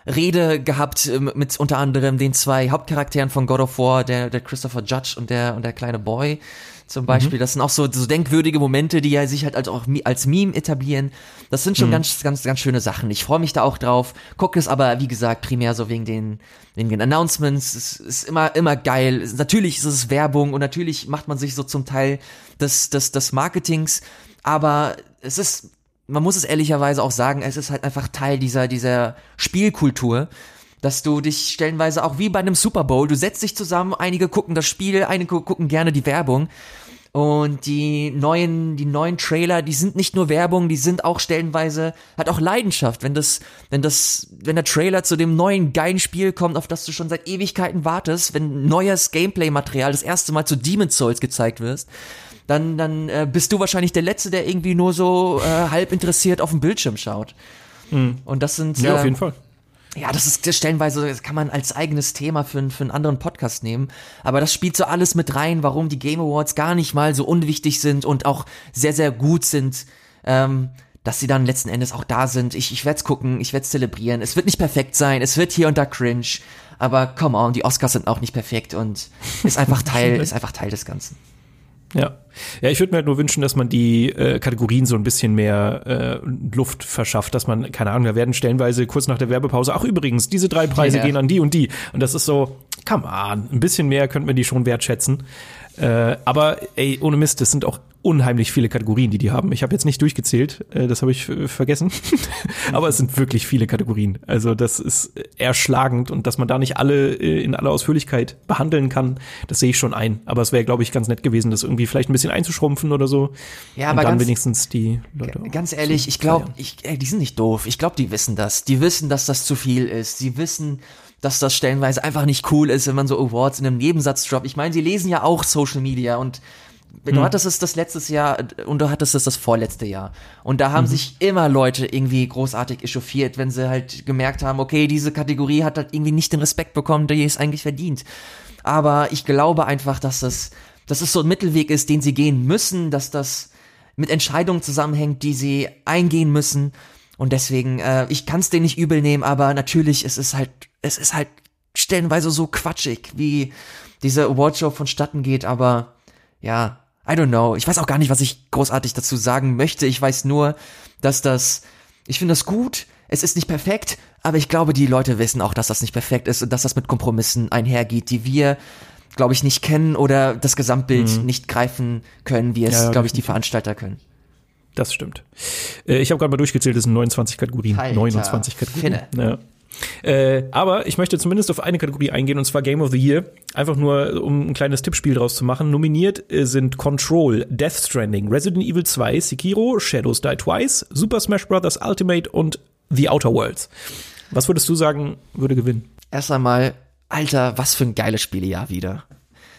gehabt äh, mit unter anderem den zwei Hauptcharakteren von God of War, der, der Christopher Judge und der, und der kleine Boy zum Beispiel. Mhm. Das sind auch so, so denkwürdige Momente, die ja sich halt als auch als Meme etablieren. Das sind schon mhm. ganz, ganz, ganz schöne Sachen. Ich freue mich da auch drauf. Gucke es aber, wie gesagt, primär so wegen den, wegen den Announcements. Es ist immer, immer geil. Natürlich ist es Werbung und natürlich macht man sich so zum Teil des, des, des Marketings. Aber es ist, man muss es ehrlicherweise auch sagen, es ist halt einfach Teil dieser, dieser Spielkultur dass du dich stellenweise auch wie bei einem Super Bowl, du setzt dich zusammen, einige gucken das Spiel, einige gucken gerne die Werbung und die neuen, die neuen Trailer, die sind nicht nur Werbung, die sind auch stellenweise, hat auch Leidenschaft. Wenn das, wenn das, wenn der Trailer zu dem neuen geilen Spiel kommt, auf das du schon seit Ewigkeiten wartest, wenn neues Gameplay-Material das erste Mal zu Demon's Souls gezeigt wirst, dann, dann äh, bist du wahrscheinlich der Letzte, der irgendwie nur so äh, halb interessiert auf dem Bildschirm schaut. Mhm. Und das sind. Ja, auf jeden Fall ja, das ist stellenweise, das kann man als eigenes Thema für, für einen anderen Podcast nehmen. Aber das spielt so alles mit rein, warum die Game Awards gar nicht mal so unwichtig sind und auch sehr, sehr gut sind, ähm, dass sie dann letzten Endes auch da sind. Ich, ich werde es gucken, ich werde es zelebrieren. Es wird nicht perfekt sein, es wird hier und da cringe. Aber come on, die Oscars sind auch nicht perfekt und ist einfach Teil, [LAUGHS] ist einfach Teil des Ganzen. Ja. Ja, ich würde mir halt nur wünschen, dass man die äh, Kategorien so ein bisschen mehr äh, Luft verschafft, dass man, keine Ahnung, da werden stellenweise kurz nach der Werbepause, ach übrigens, diese drei Preise yeah. gehen an die und die. Und das ist so, come on, ein bisschen mehr könnte man die schon wertschätzen. Äh, aber ey, ohne Mist, das sind auch unheimlich viele Kategorien, die die haben. Ich habe jetzt nicht durchgezählt, äh, das habe ich vergessen. [LAUGHS] aber es sind wirklich viele Kategorien. Also das ist erschlagend und dass man da nicht alle äh, in aller Ausführlichkeit behandeln kann, das sehe ich schon ein. Aber es wäre, glaube ich, ganz nett gewesen, das irgendwie vielleicht ein bisschen einzuschrumpfen oder so. Ja, aber und dann ganz, wenigstens die Leute. Ganz ehrlich, ich glaube, die sind nicht doof. Ich glaube, die wissen das. Die wissen, dass das zu viel ist. Sie wissen, dass das stellenweise einfach nicht cool ist, wenn man so Awards in einem Nebensatz droppt. Ich meine, sie lesen ja auch Social Media und du hm. hattest es das letztes Jahr und du hattest es das vorletzte Jahr. Und da haben mhm. sich immer Leute irgendwie großartig echauffiert, wenn sie halt gemerkt haben, okay, diese Kategorie hat halt irgendwie nicht den Respekt bekommen, der es eigentlich verdient. Aber ich glaube einfach, dass das, dass es so ein Mittelweg ist, den sie gehen müssen, dass das mit Entscheidungen zusammenhängt, die sie eingehen müssen. Und deswegen, äh, ich kann es denen nicht übel nehmen, aber natürlich, es ist halt es ist halt stellenweise so quatschig, wie diese Awardshow vonstatten geht, aber ja, I don't know. Ich weiß auch gar nicht, was ich großartig dazu sagen möchte. Ich weiß nur, dass das, ich finde das gut. Es ist nicht perfekt, aber ich glaube, die Leute wissen auch, dass das nicht perfekt ist und dass das mit Kompromissen einhergeht, die wir, glaube ich, nicht kennen oder das Gesamtbild mhm. nicht greifen können, wie es, ja, glaube ich, die Veranstalter können. Das stimmt. Äh, ich habe gerade mal durchgezählt, es sind 29 Kategorien. Alter, 29 Kategorien. Finne. Ja. Äh, aber ich möchte zumindest auf eine Kategorie eingehen, und zwar Game of the Year. Einfach nur, um ein kleines Tippspiel draus zu machen. Nominiert äh, sind Control, Death Stranding, Resident Evil 2, Sekiro, Shadows Die Twice, Super Smash Bros. Ultimate und The Outer Worlds. Was würdest du sagen, würde gewinnen? Erst einmal, Alter, was für ein geiles Spielejahr wieder.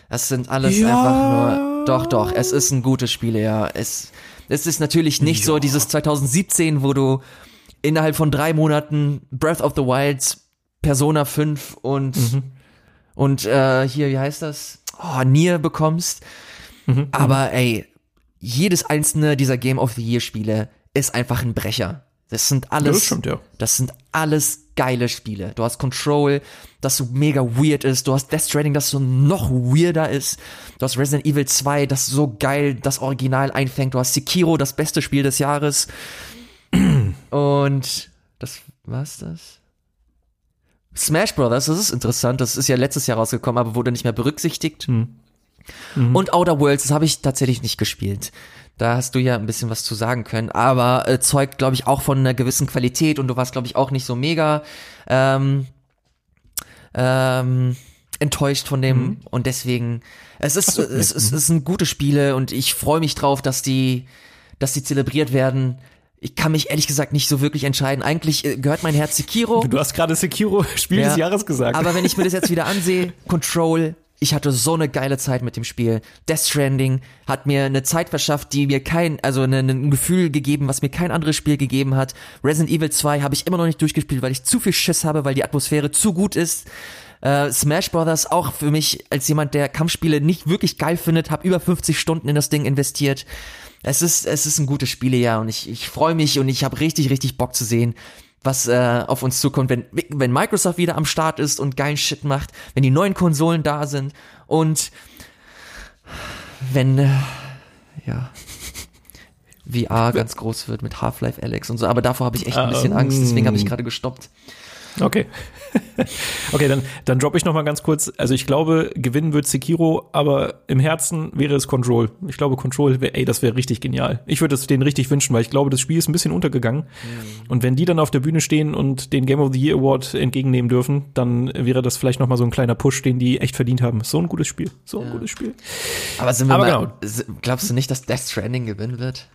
Das sind alles ja. einfach nur. Doch, doch, es ist ein gutes Spielejahr. Es, es ist natürlich nicht ja. so dieses 2017, wo du innerhalb von drei Monaten Breath of the Wilds, Persona 5 und, mhm. und äh, hier, wie heißt das? Oh, Nier bekommst. Mhm. Aber ey, jedes einzelne dieser Game of the Year Spiele ist einfach ein Brecher. Das sind alles, das, stimmt, ja. das sind alles geile Spiele. Du hast Control, das so mega weird ist. Du hast Death Stranding, das so noch weirder ist. Du hast Resident Evil 2, das so geil das Original einfängt. Du hast Sekiro, das beste Spiel des Jahres. Und das war's das? Smash Brothers, das ist interessant, das ist ja letztes Jahr rausgekommen, aber wurde nicht mehr berücksichtigt. Hm. Mhm. Und Outer Worlds, das habe ich tatsächlich nicht gespielt. Da hast du ja ein bisschen was zu sagen können, aber äh, zeugt, glaube ich, auch von einer gewissen Qualität und du warst, glaube ich, auch nicht so mega ähm, ähm, enttäuscht von dem mhm. und deswegen es ist, so, es, es, es sind gute Spiele und ich freue mich drauf, dass die dass die zelebriert werden ich kann mich ehrlich gesagt nicht so wirklich entscheiden. Eigentlich äh, gehört mein Herz Sekiro. Du hast gerade Sekiro [LAUGHS] Spiel ja, des Jahres gesagt. Aber wenn ich mir das jetzt wieder [LAUGHS] ansehe, Control, ich hatte so eine geile Zeit mit dem Spiel. Death Stranding hat mir eine Zeit verschafft, die mir kein, also ein, Gefühl gegeben, was mir kein anderes Spiel gegeben hat. Resident Evil 2 habe ich immer noch nicht durchgespielt, weil ich zu viel Schiss habe, weil die Atmosphäre zu gut ist. Uh, Smash Brothers auch für mich als jemand, der Kampfspiele nicht wirklich geil findet, habe über 50 Stunden in das Ding investiert es ist, es ist ein gutes Spielejahr und ich, ich freue mich und ich habe richtig, richtig Bock zu sehen, was äh, auf uns zukommt, wenn, wenn Microsoft wieder am Start ist und geilen Shit macht, wenn die neuen Konsolen da sind und wenn, äh, ja, VR ganz groß wird mit Half-Life Alex und so, aber davor habe ich echt ein bisschen Angst, deswegen habe ich gerade gestoppt. Okay. [LAUGHS] okay, dann, dann droppe ich noch mal ganz kurz. Also ich glaube, gewinnen wird Sekiro, aber im Herzen wäre es Control. Ich glaube, Control, wär, ey, das wäre richtig genial. Ich würde es denen richtig wünschen, weil ich glaube, das Spiel ist ein bisschen untergegangen. Mhm. Und wenn die dann auf der Bühne stehen und den Game of the Year Award entgegennehmen dürfen, dann wäre das vielleicht noch mal so ein kleiner Push, den die echt verdient haben. So ein gutes Spiel. So ein ja. gutes Spiel. Aber sind wir aber mal, genau. glaubst du nicht, dass Death Stranding gewinnen wird?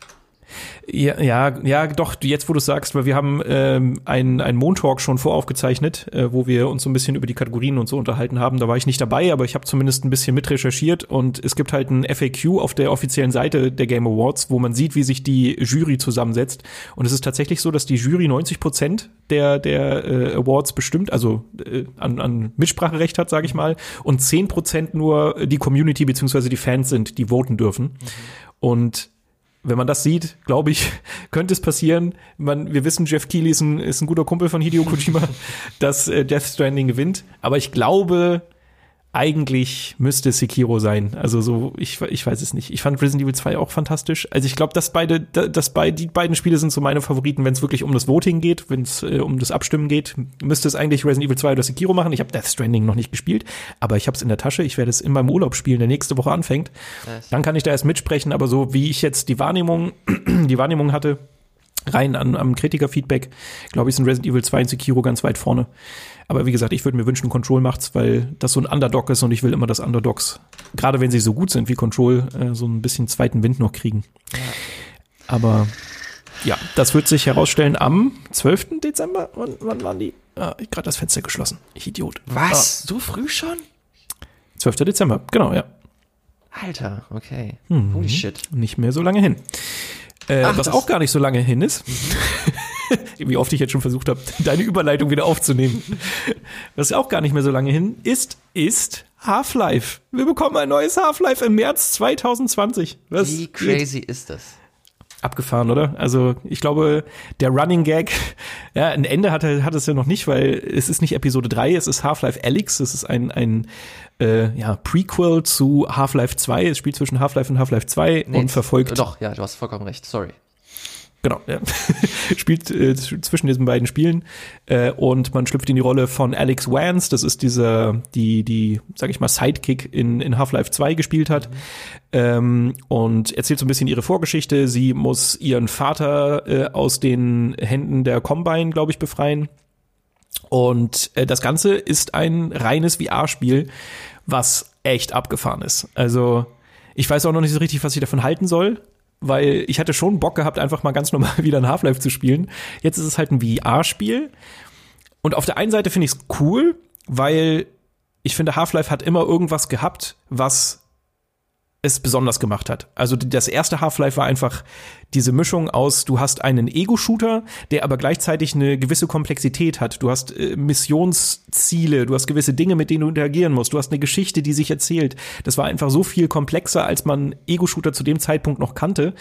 Ja, ja, ja, doch, jetzt wo du sagst, weil wir haben ähm, einen, einen Montalk schon voraufgezeichnet, äh, wo wir uns so ein bisschen über die Kategorien und so unterhalten haben. Da war ich nicht dabei, aber ich habe zumindest ein bisschen mit recherchiert und es gibt halt ein FAQ auf der offiziellen Seite der Game Awards, wo man sieht, wie sich die Jury zusammensetzt. Und es ist tatsächlich so, dass die Jury 90 Prozent der, der äh, Awards bestimmt, also äh, an, an Mitspracherecht hat, sage ich mal, und 10 Prozent nur die Community beziehungsweise die Fans sind, die voten dürfen. Mhm. Und wenn man das sieht, glaube ich, [LAUGHS] könnte es passieren. Man, wir wissen, Jeff Keighley ist ein, ist ein guter Kumpel von Hideo Kojima, [LAUGHS] dass äh, Death Stranding gewinnt. Aber ich glaube, eigentlich müsste Sekiro sein. Also so, ich, ich weiß es nicht. Ich fand Resident Evil 2 auch fantastisch. Also ich glaube, dass beide, dass beide, die beiden Spiele sind so meine Favoriten, wenn es wirklich um das Voting geht, wenn es äh, um das Abstimmen geht. Müsste es eigentlich Resident Evil 2 oder Sekiro machen. Ich habe Death Stranding noch nicht gespielt, aber ich habe es in der Tasche. Ich werde es in meinem Urlaub spielen, der nächste Woche anfängt. Nice. Dann kann ich da erst mitsprechen, aber so wie ich jetzt die Wahrnehmung, [CLEARS THROAT] die Wahrnehmung hatte, rein an, am Kritikerfeedback, glaube ich, sind Resident Evil 2 und Sekiro ganz weit vorne. Aber wie gesagt, ich würde mir wünschen, Control macht's, weil das so ein Underdog ist und ich will immer, dass Underdogs, gerade wenn sie so gut sind wie Control, äh, so ein bisschen zweiten Wind noch kriegen. Ja. Aber ja, das wird sich herausstellen am 12. Dezember. Wann, wann waren die? Ah, ich gerade das Fenster geschlossen. Ich Idiot. Was? Ah. So früh schon? 12. Dezember, genau, ja. Alter, okay. Hm. Holy shit. Nicht mehr so lange hin. Äh, Ach, was auch gar nicht so lange hin ist. [LAUGHS] Wie oft ich jetzt schon versucht habe, deine Überleitung wieder aufzunehmen. Was auch gar nicht mehr so lange hin ist, ist Half-Life. Wir bekommen ein neues Half-Life im März 2020. Was Wie crazy geht? ist das? Abgefahren, oder? Also ich glaube, der Running Gag, [LAUGHS] ja, ein Ende hat, hat es ja noch nicht, weil es ist nicht Episode 3, es ist Half-Life Alyx, es ist ein, ein äh, ja, Prequel zu Half-Life 2. Es spielt zwischen Half-Life und Half-Life 2 nee, und verfolgt. Doch, ja, du hast vollkommen recht, sorry. Genau, ja. [LAUGHS] spielt äh, zwischen diesen beiden Spielen äh, und man schlüpft in die Rolle von Alex Vance, das ist diese, die, die, sag ich mal, Sidekick in, in Half-Life 2 gespielt hat ähm, und erzählt so ein bisschen ihre Vorgeschichte. Sie muss ihren Vater äh, aus den Händen der Combine, glaube ich, befreien Und äh, das Ganze ist ein reines VR-Spiel, was echt abgefahren ist. Also ich weiß auch noch nicht so richtig, was ich davon halten soll, weil ich hatte schon Bock gehabt, einfach mal ganz normal [LAUGHS] wieder ein Half-Life zu spielen. Jetzt ist es halt ein VR-Spiel. Und auf der einen Seite finde ich es cool, weil ich finde, Half-Life hat immer irgendwas gehabt, was es besonders gemacht hat. Also das erste Half-Life war einfach diese Mischung aus, du hast einen Ego-Shooter, der aber gleichzeitig eine gewisse Komplexität hat. Du hast äh, Missionsziele, du hast gewisse Dinge, mit denen du interagieren musst. Du hast eine Geschichte, die sich erzählt. Das war einfach so viel komplexer, als man Ego-Shooter zu dem Zeitpunkt noch kannte.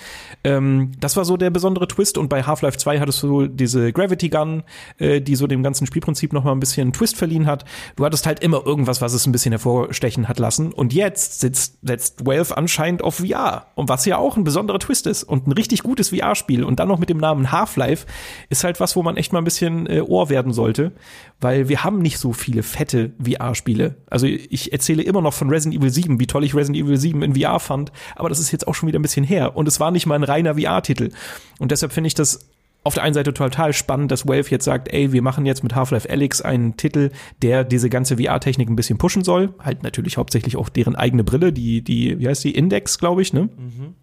Ähm, das war so der besondere Twist. Und bei Half-Life 2 hattest du diese Gravity Gun, äh, die so dem ganzen Spielprinzip noch mal ein bisschen Twist verliehen hat. Du hattest halt immer irgendwas, was es ein bisschen hervorstechen hat lassen. Und jetzt sitzt, setzt Valve anscheinend auf VR. Und was ja auch ein besonderer Twist ist und ein richtig richtig gutes VR-Spiel und dann noch mit dem Namen Half-Life ist halt was, wo man echt mal ein bisschen äh, Ohr werden sollte, weil wir haben nicht so viele fette VR-Spiele. Also ich erzähle immer noch von Resident Evil 7, wie toll ich Resident Evil 7 in VR fand, aber das ist jetzt auch schon wieder ein bisschen her und es war nicht mal ein reiner VR-Titel. Und deshalb finde ich das auf der einen Seite total spannend, dass Valve jetzt sagt, ey, wir machen jetzt mit Half-Life Alyx einen Titel, der diese ganze VR-Technik ein bisschen pushen soll. Halt natürlich hauptsächlich auch deren eigene Brille, die, die, wie heißt die, Index, glaube ich, ne? Mhm.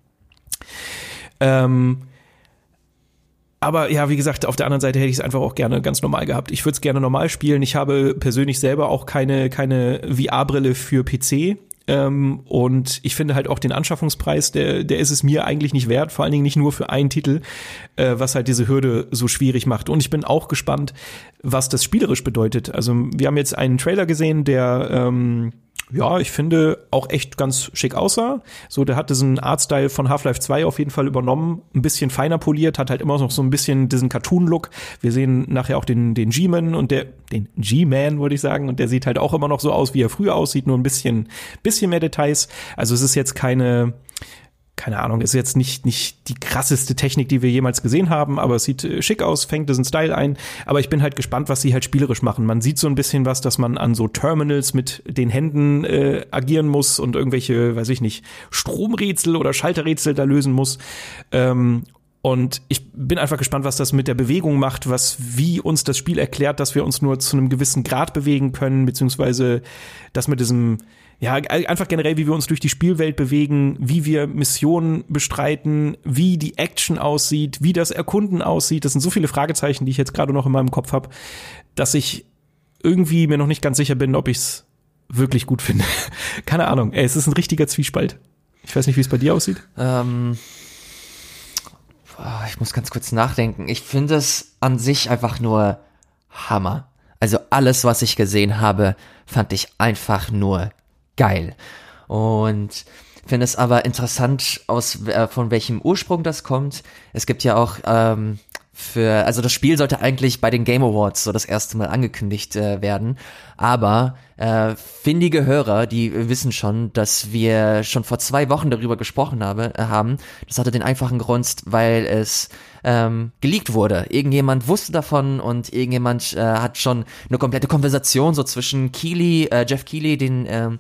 Ähm, aber ja, wie gesagt, auf der anderen Seite hätte ich es einfach auch gerne ganz normal gehabt. Ich würde es gerne normal spielen. Ich habe persönlich selber auch keine, keine VR-Brille für PC. Ähm, und ich finde halt auch den Anschaffungspreis, der, der ist es mir eigentlich nicht wert, vor allen Dingen nicht nur für einen Titel, äh, was halt diese Hürde so schwierig macht. Und ich bin auch gespannt, was das spielerisch bedeutet. Also wir haben jetzt einen Trailer gesehen, der ähm, ja, ich finde, auch echt ganz schick aussah. So, der hat diesen Artstyle von Half-Life 2 auf jeden Fall übernommen, ein bisschen feiner poliert, hat halt immer noch so ein bisschen diesen Cartoon-Look. Wir sehen nachher auch den, den G-Man und der, den G-Man, würde ich sagen, und der sieht halt auch immer noch so aus, wie er früher aussieht, nur ein bisschen, bisschen mehr Details. Also es ist jetzt keine, keine Ahnung, ist jetzt nicht, nicht die krasseste Technik, die wir jemals gesehen haben, aber es sieht äh, schick aus, fängt diesen Style ein. Aber ich bin halt gespannt, was sie halt spielerisch machen. Man sieht so ein bisschen was, dass man an so Terminals mit den Händen äh, agieren muss und irgendwelche, weiß ich nicht, Stromrätsel oder Schalterrätsel da lösen muss. Ähm, und ich bin einfach gespannt, was das mit der Bewegung macht, was wie uns das Spiel erklärt, dass wir uns nur zu einem gewissen Grad bewegen können, beziehungsweise das mit diesem ja, einfach generell, wie wir uns durch die Spielwelt bewegen, wie wir Missionen bestreiten, wie die Action aussieht, wie das Erkunden aussieht. Das sind so viele Fragezeichen, die ich jetzt gerade noch in meinem Kopf habe, dass ich irgendwie mir noch nicht ganz sicher bin, ob ich es wirklich gut finde. [LAUGHS] Keine Ahnung. Ey, es ist ein richtiger Zwiespalt. Ich weiß nicht, wie es bei dir aussieht. Ähm, ich muss ganz kurz nachdenken. Ich finde es an sich einfach nur Hammer. Also alles, was ich gesehen habe, fand ich einfach nur geil. Und finde es aber interessant, aus äh, von welchem Ursprung das kommt. Es gibt ja auch ähm, für, also das Spiel sollte eigentlich bei den Game Awards so das erste Mal angekündigt äh, werden, aber äh, findige Hörer, die wissen schon, dass wir schon vor zwei Wochen darüber gesprochen habe, äh, haben. Das hatte den einfachen Grund, weil es ähm, geleakt wurde. Irgendjemand wusste davon und irgendjemand äh, hat schon eine komplette Konversation so zwischen Keely, äh, Jeff Keely, den ähm,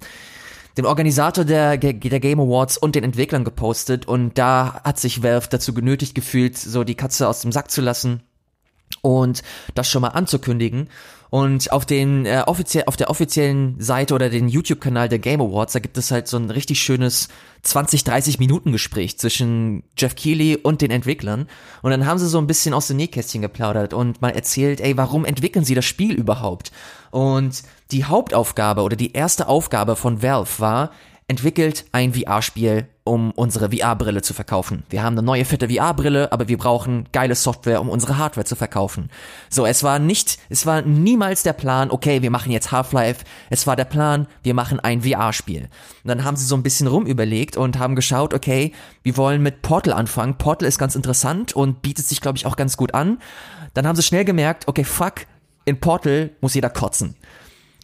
dem Organisator der, der Game Awards und den Entwicklern gepostet und da hat sich Valve dazu genötigt gefühlt, so die Katze aus dem Sack zu lassen und das schon mal anzukündigen. Und auf den äh, offiziell auf der offiziellen Seite oder den YouTube-Kanal der Game Awards, da gibt es halt so ein richtig schönes 20, 30 Minuten Gespräch zwischen Jeff Keighley und den Entwicklern. Und dann haben sie so ein bisschen aus dem Nähkästchen geplaudert und mal erzählt, ey, warum entwickeln sie das Spiel überhaupt? Und die Hauptaufgabe oder die erste Aufgabe von Valve war, entwickelt ein VR-Spiel, um unsere VR-Brille zu verkaufen. Wir haben eine neue fette VR-Brille, aber wir brauchen geile Software, um unsere Hardware zu verkaufen. So, es war nicht, es war niemals der Plan, okay, wir machen jetzt Half-Life. Es war der Plan, wir machen ein VR-Spiel. Und dann haben sie so ein bisschen rumüberlegt und haben geschaut, okay, wir wollen mit Portal anfangen. Portal ist ganz interessant und bietet sich, glaube ich, auch ganz gut an. Dann haben sie schnell gemerkt, okay, fuck, in Portal muss jeder kotzen.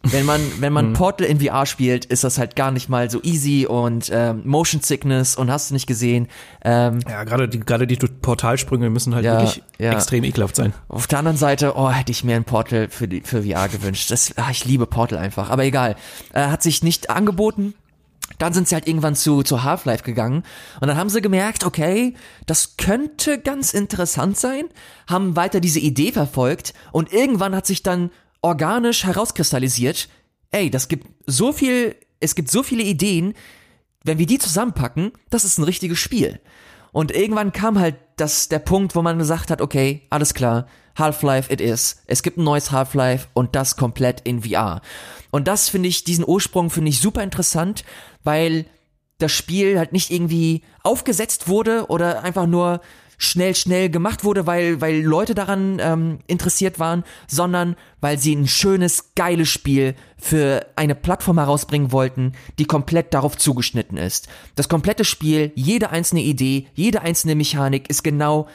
Wenn man, wenn man mhm. Portal in VR spielt, ist das halt gar nicht mal so easy und ähm, Motion Sickness und hast du nicht gesehen. Ähm, ja, gerade die, gerade die Portalsprünge müssen halt ja, wirklich ja. extrem ekelhaft sein. Auf der anderen Seite, oh, hätte ich mir ein Portal für, die, für VR gewünscht. Das, ach, ich liebe Portal einfach. Aber egal. Äh, hat sich nicht angeboten. Dann sind sie halt irgendwann zu, zu Half-Life gegangen und dann haben sie gemerkt, okay, das könnte ganz interessant sein, haben weiter diese Idee verfolgt und irgendwann hat sich dann organisch herauskristallisiert, ey, das gibt so viel, es gibt so viele Ideen, wenn wir die zusammenpacken, das ist ein richtiges Spiel. Und irgendwann kam halt das, der Punkt, wo man gesagt hat, okay, alles klar, Half-Life it is. Es gibt ein neues Half-Life und das komplett in VR. Und das finde ich, diesen Ursprung finde ich super interessant, weil das Spiel halt nicht irgendwie aufgesetzt wurde oder einfach nur schnell, schnell gemacht wurde, weil, weil Leute daran ähm, interessiert waren, sondern weil sie ein schönes, geiles Spiel für eine Plattform herausbringen wollten, die komplett darauf zugeschnitten ist. Das komplette Spiel, jede einzelne Idee, jede einzelne Mechanik ist genau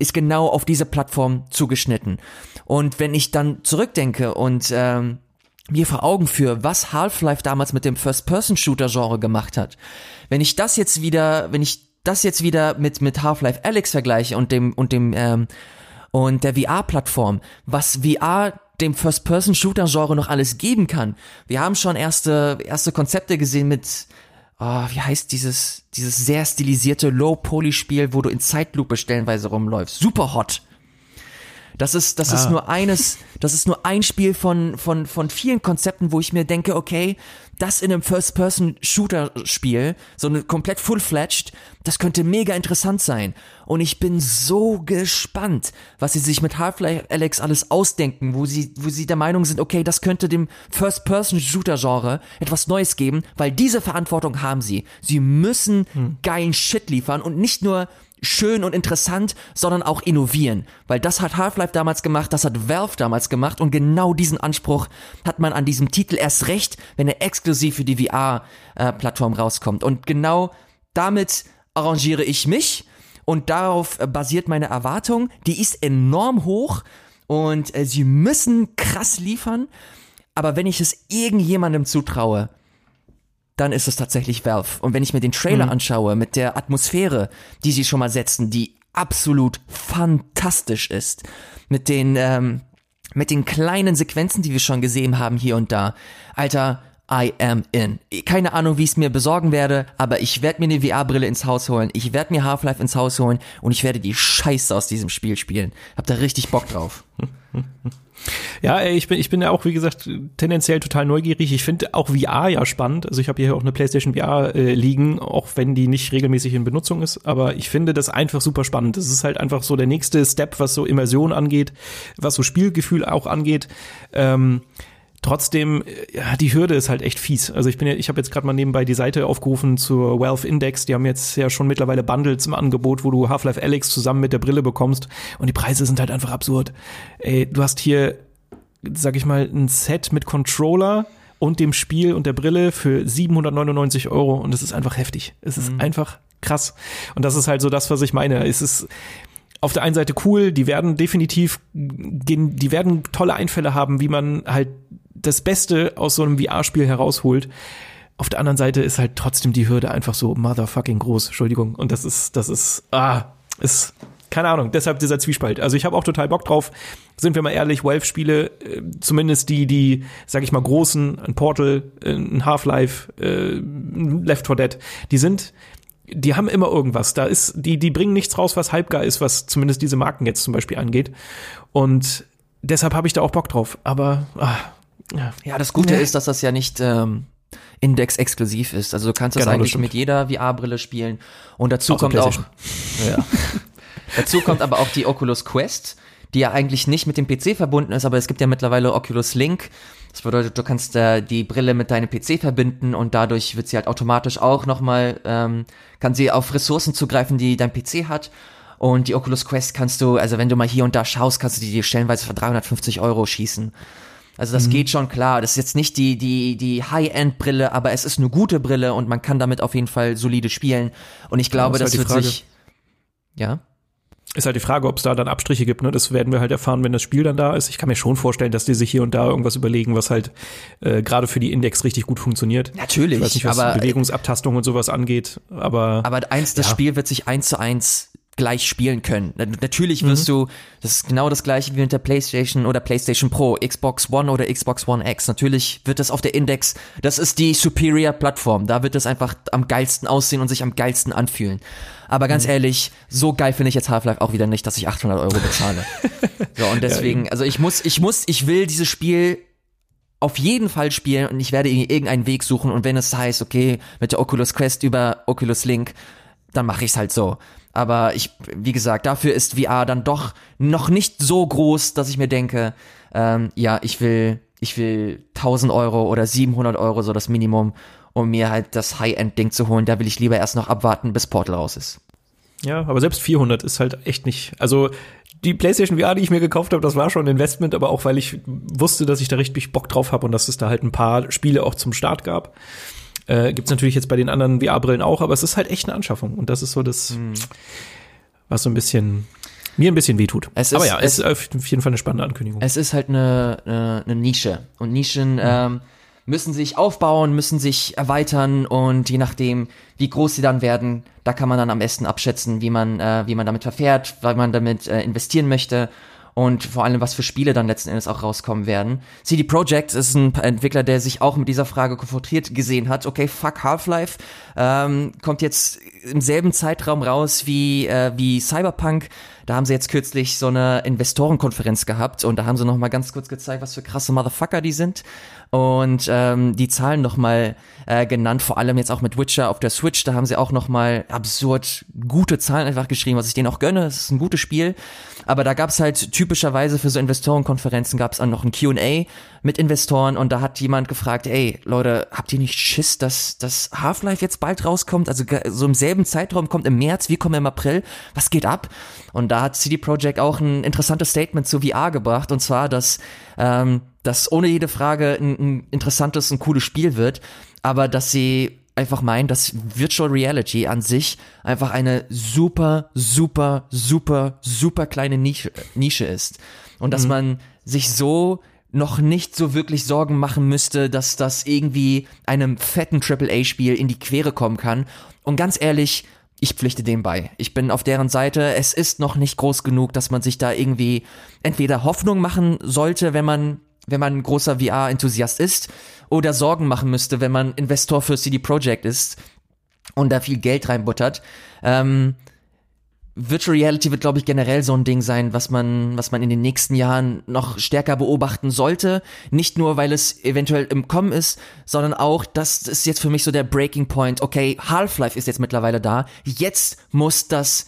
ist genau auf diese Plattform zugeschnitten. Und wenn ich dann zurückdenke und ähm, mir vor Augen führe, was Half-Life damals mit dem First-Person-Shooter-Genre gemacht hat, wenn ich das jetzt wieder, wenn ich das jetzt wieder mit, mit Half-Life Alex vergleiche und dem, und dem, ähm, und der VR-Plattform, was VR dem First-Person-Shooter-Genre noch alles geben kann. Wir haben schon erste, erste Konzepte gesehen mit, oh, wie heißt dieses, dieses sehr stilisierte Low-Poly-Spiel, wo du in Zeitlupe stellenweise rumläufst. Super hot. Das ist, das ah. ist nur eines, das ist nur ein Spiel von, von, von vielen Konzepten, wo ich mir denke, okay, das in einem First-Person-Shooter-Spiel, so eine komplett full-fledged, das könnte mega interessant sein. Und ich bin so gespannt, was sie sich mit Half-Life Alex alles ausdenken, wo sie, wo sie der Meinung sind, okay, das könnte dem First-Person-Shooter-Genre etwas Neues geben, weil diese Verantwortung haben sie. Sie müssen hm. geilen Shit liefern und nicht nur schön und interessant, sondern auch innovieren. Weil das hat Half-Life damals gemacht, das hat Valve damals gemacht und genau diesen Anspruch hat man an diesem Titel erst recht, wenn er exklusiv für die VR-Plattform rauskommt. Und genau damit arrangiere ich mich und darauf basiert meine Erwartung. Die ist enorm hoch und äh, sie müssen krass liefern. Aber wenn ich es irgendjemandem zutraue, dann ist es tatsächlich Valve. Und wenn ich mir den Trailer mhm. anschaue mit der Atmosphäre, die sie schon mal setzen, die absolut fantastisch ist, mit den ähm, mit den kleinen Sequenzen, die wir schon gesehen haben hier und da, Alter, I am in. Keine Ahnung, wie ich es mir besorgen werde, aber ich werde mir eine VR-Brille ins Haus holen, ich werde mir Half-Life ins Haus holen und ich werde die Scheiße aus diesem Spiel spielen. Hab da richtig Bock drauf. [LAUGHS] Ja, ich bin, ich bin ja auch, wie gesagt, tendenziell total neugierig. Ich finde auch VR ja spannend. Also ich habe hier auch eine PlayStation VR äh, liegen, auch wenn die nicht regelmäßig in Benutzung ist. Aber ich finde das einfach super spannend. Das ist halt einfach so der nächste Step, was so Immersion angeht, was so Spielgefühl auch angeht. Ähm, Trotzdem, ja, die Hürde ist halt echt fies. Also ich bin ja, ich habe jetzt gerade mal nebenbei die Seite aufgerufen zur Wealth Index. Die haben jetzt ja schon mittlerweile Bundles im Angebot, wo du Half-Life Alex zusammen mit der Brille bekommst. Und die Preise sind halt einfach absurd. Ey, du hast hier, sag ich mal, ein Set mit Controller und dem Spiel und der Brille für 799 Euro. Und es ist einfach heftig. Es ist mhm. einfach krass. Und das ist halt so das, was ich meine. Es ist, auf der einen Seite cool, die werden definitiv, die werden tolle Einfälle haben, wie man halt das Beste aus so einem VR-Spiel herausholt. Auf der anderen Seite ist halt trotzdem die Hürde einfach so motherfucking groß. Entschuldigung. Und das ist, das ist, ah, ist, keine Ahnung, deshalb dieser Zwiespalt. Also ich habe auch total Bock drauf. Sind wir mal ehrlich, Valve-Spiele, äh, zumindest die, die, sag ich mal, großen, ein Portal, ein Half-Life, äh, Left 4 Dead, die sind, die haben immer irgendwas. Da ist, die, die bringen nichts raus, was halbgar ist, was zumindest diese Marken jetzt zum Beispiel angeht. Und deshalb habe ich da auch Bock drauf. Aber ah, ja, ja das Gute ja. ist, dass das ja nicht ähm, Index-exklusiv ist. Also du kannst das genau, eigentlich das mit jeder VR-Brille spielen. Und dazu Außer kommt auch. Ja. [LAUGHS] dazu kommt aber auch die Oculus Quest, die ja eigentlich nicht mit dem PC verbunden ist, aber es gibt ja mittlerweile Oculus Link. Das bedeutet, du kannst äh, die Brille mit deinem PC verbinden und dadurch wird sie halt automatisch auch nochmal, ähm, kann sie auf Ressourcen zugreifen, die dein PC hat. Und die Oculus Quest kannst du, also wenn du mal hier und da schaust, kannst du die stellenweise für 350 Euro schießen. Also das mhm. geht schon klar. Das ist jetzt nicht die, die, die High-End-Brille, aber es ist eine gute Brille und man kann damit auf jeden Fall solide spielen. Und ich glaube, ja, das, das halt wird sich. Ja. Ist halt die Frage, ob es da dann Abstriche gibt. Ne? Das werden wir halt erfahren, wenn das Spiel dann da ist. Ich kann mir schon vorstellen, dass die sich hier und da irgendwas überlegen, was halt äh, gerade für die Index richtig gut funktioniert. Natürlich. Ich weiß nicht, was aber, Bewegungsabtastung und sowas angeht, aber aber eins, das ja. Spiel wird sich eins zu eins gleich spielen können. Natürlich wirst mhm. du, das ist genau das gleiche wie mit der PlayStation oder PlayStation Pro, Xbox One oder Xbox One X. Natürlich wird das auf der Index, das ist die Superior Plattform. Da wird es einfach am geilsten aussehen und sich am geilsten anfühlen. Aber ganz mhm. ehrlich, so geil finde ich jetzt Half-Life auch wieder nicht, dass ich 800 Euro bezahle. [LAUGHS] so, und deswegen, also ich muss, ich muss, ich will dieses Spiel auf jeden Fall spielen und ich werde irgendeinen Weg suchen und wenn es heißt, okay, mit der Oculus Quest über Oculus Link, dann mache ich es halt so. Aber ich, wie gesagt, dafür ist VR dann doch noch nicht so groß, dass ich mir denke, ähm, ja, ich will, ich will 1000 Euro oder 700 Euro so das Minimum, um mir halt das High-End-Ding zu holen. Da will ich lieber erst noch abwarten, bis Portal raus ist. Ja, aber selbst 400 ist halt echt nicht. Also die PlayStation VR, die ich mir gekauft habe, das war schon ein Investment, aber auch weil ich wusste, dass ich da richtig Bock drauf habe und dass es da halt ein paar Spiele auch zum Start gab. Äh, Gibt es natürlich jetzt bei den anderen VR-Brillen auch, aber es ist halt echt eine Anschaffung. Und das ist so das, hm. was so ein bisschen mir ein bisschen wehtut. Es aber ja, es ist auf jeden Fall eine spannende Ankündigung. Es ist halt eine, eine, eine Nische. Und Nischen mhm. ähm, müssen sich aufbauen, müssen sich erweitern und je nachdem, wie groß sie dann werden, da kann man dann am besten abschätzen, wie man, äh, wie man damit verfährt, weil man damit äh, investieren möchte und vor allem, was für Spiele dann letzten Endes auch rauskommen werden. CD Projekt ist ein Entwickler, der sich auch mit dieser Frage konfrontiert gesehen hat. Okay, fuck Half-Life ähm, kommt jetzt im selben Zeitraum raus wie äh, wie Cyberpunk. Da haben sie jetzt kürzlich so eine Investorenkonferenz gehabt und da haben sie noch mal ganz kurz gezeigt, was für krasse Motherfucker die sind und ähm, die Zahlen noch mal äh, genannt, vor allem jetzt auch mit Witcher auf der Switch, da haben sie auch noch mal absurd gute Zahlen einfach geschrieben, was ich denen auch gönne, es ist ein gutes Spiel, aber da gab's halt typischerweise für so Investorenkonferenzen gab's dann noch ein Q&A mit Investoren. Und da hat jemand gefragt, ey, Leute, habt ihr nicht Schiss, dass das Half-Life jetzt bald rauskommt, also so im selben Zeitraum kommt im März, wir kommen im April, was geht ab? Und da hat CD Projekt auch ein interessantes Statement zu VR gebracht. Und zwar, dass ähm, das ohne jede Frage ein, ein interessantes, ein cooles Spiel wird, aber dass sie einfach meinen, dass Virtual Reality an sich einfach eine super, super, super, super kleine Nische, Nische ist. Und dass mhm. man sich so noch nicht so wirklich Sorgen machen müsste, dass das irgendwie einem fetten AAA-Spiel in die Quere kommen kann. Und ganz ehrlich, ich pflichte dem bei. Ich bin auf deren Seite. Es ist noch nicht groß genug, dass man sich da irgendwie entweder Hoffnung machen sollte, wenn man wenn man ein großer VR-Enthusiast ist, oder Sorgen machen müsste, wenn man Investor für CD Projekt ist und da viel Geld reinbuttert. Ähm, Virtual Reality wird, glaube ich, generell so ein Ding sein, was man, was man in den nächsten Jahren noch stärker beobachten sollte. Nicht nur, weil es eventuell im Kommen ist, sondern auch, das ist jetzt für mich so der Breaking Point. Okay, Half-Life ist jetzt mittlerweile da. Jetzt muss das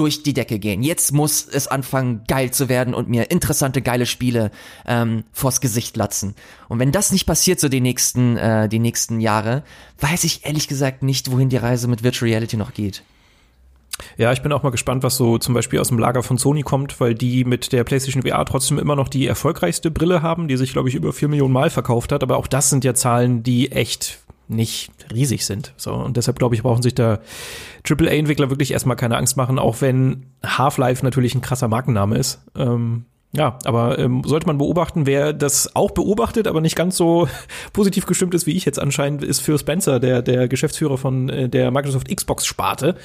durch die Decke gehen. Jetzt muss es anfangen, geil zu werden und mir interessante, geile Spiele ähm, vors Gesicht latzen. Und wenn das nicht passiert so die nächsten, äh, die nächsten Jahre, weiß ich ehrlich gesagt nicht, wohin die Reise mit Virtual Reality noch geht. Ja, ich bin auch mal gespannt, was so zum Beispiel aus dem Lager von Sony kommt, weil die mit der PlayStation VR trotzdem immer noch die erfolgreichste Brille haben, die sich, glaube ich, über vier Millionen Mal verkauft hat. Aber auch das sind ja Zahlen, die echt nicht riesig sind. So, und deshalb glaube ich, brauchen sich da AAA-Entwickler wirklich erstmal keine Angst machen, auch wenn Half-Life natürlich ein krasser Markenname ist. Ähm, ja, aber ähm, sollte man beobachten, wer das auch beobachtet, aber nicht ganz so [LAUGHS] positiv gestimmt ist wie ich jetzt anscheinend, ist Phil Spencer, der, der Geschäftsführer von äh, der Microsoft Xbox-Sparte.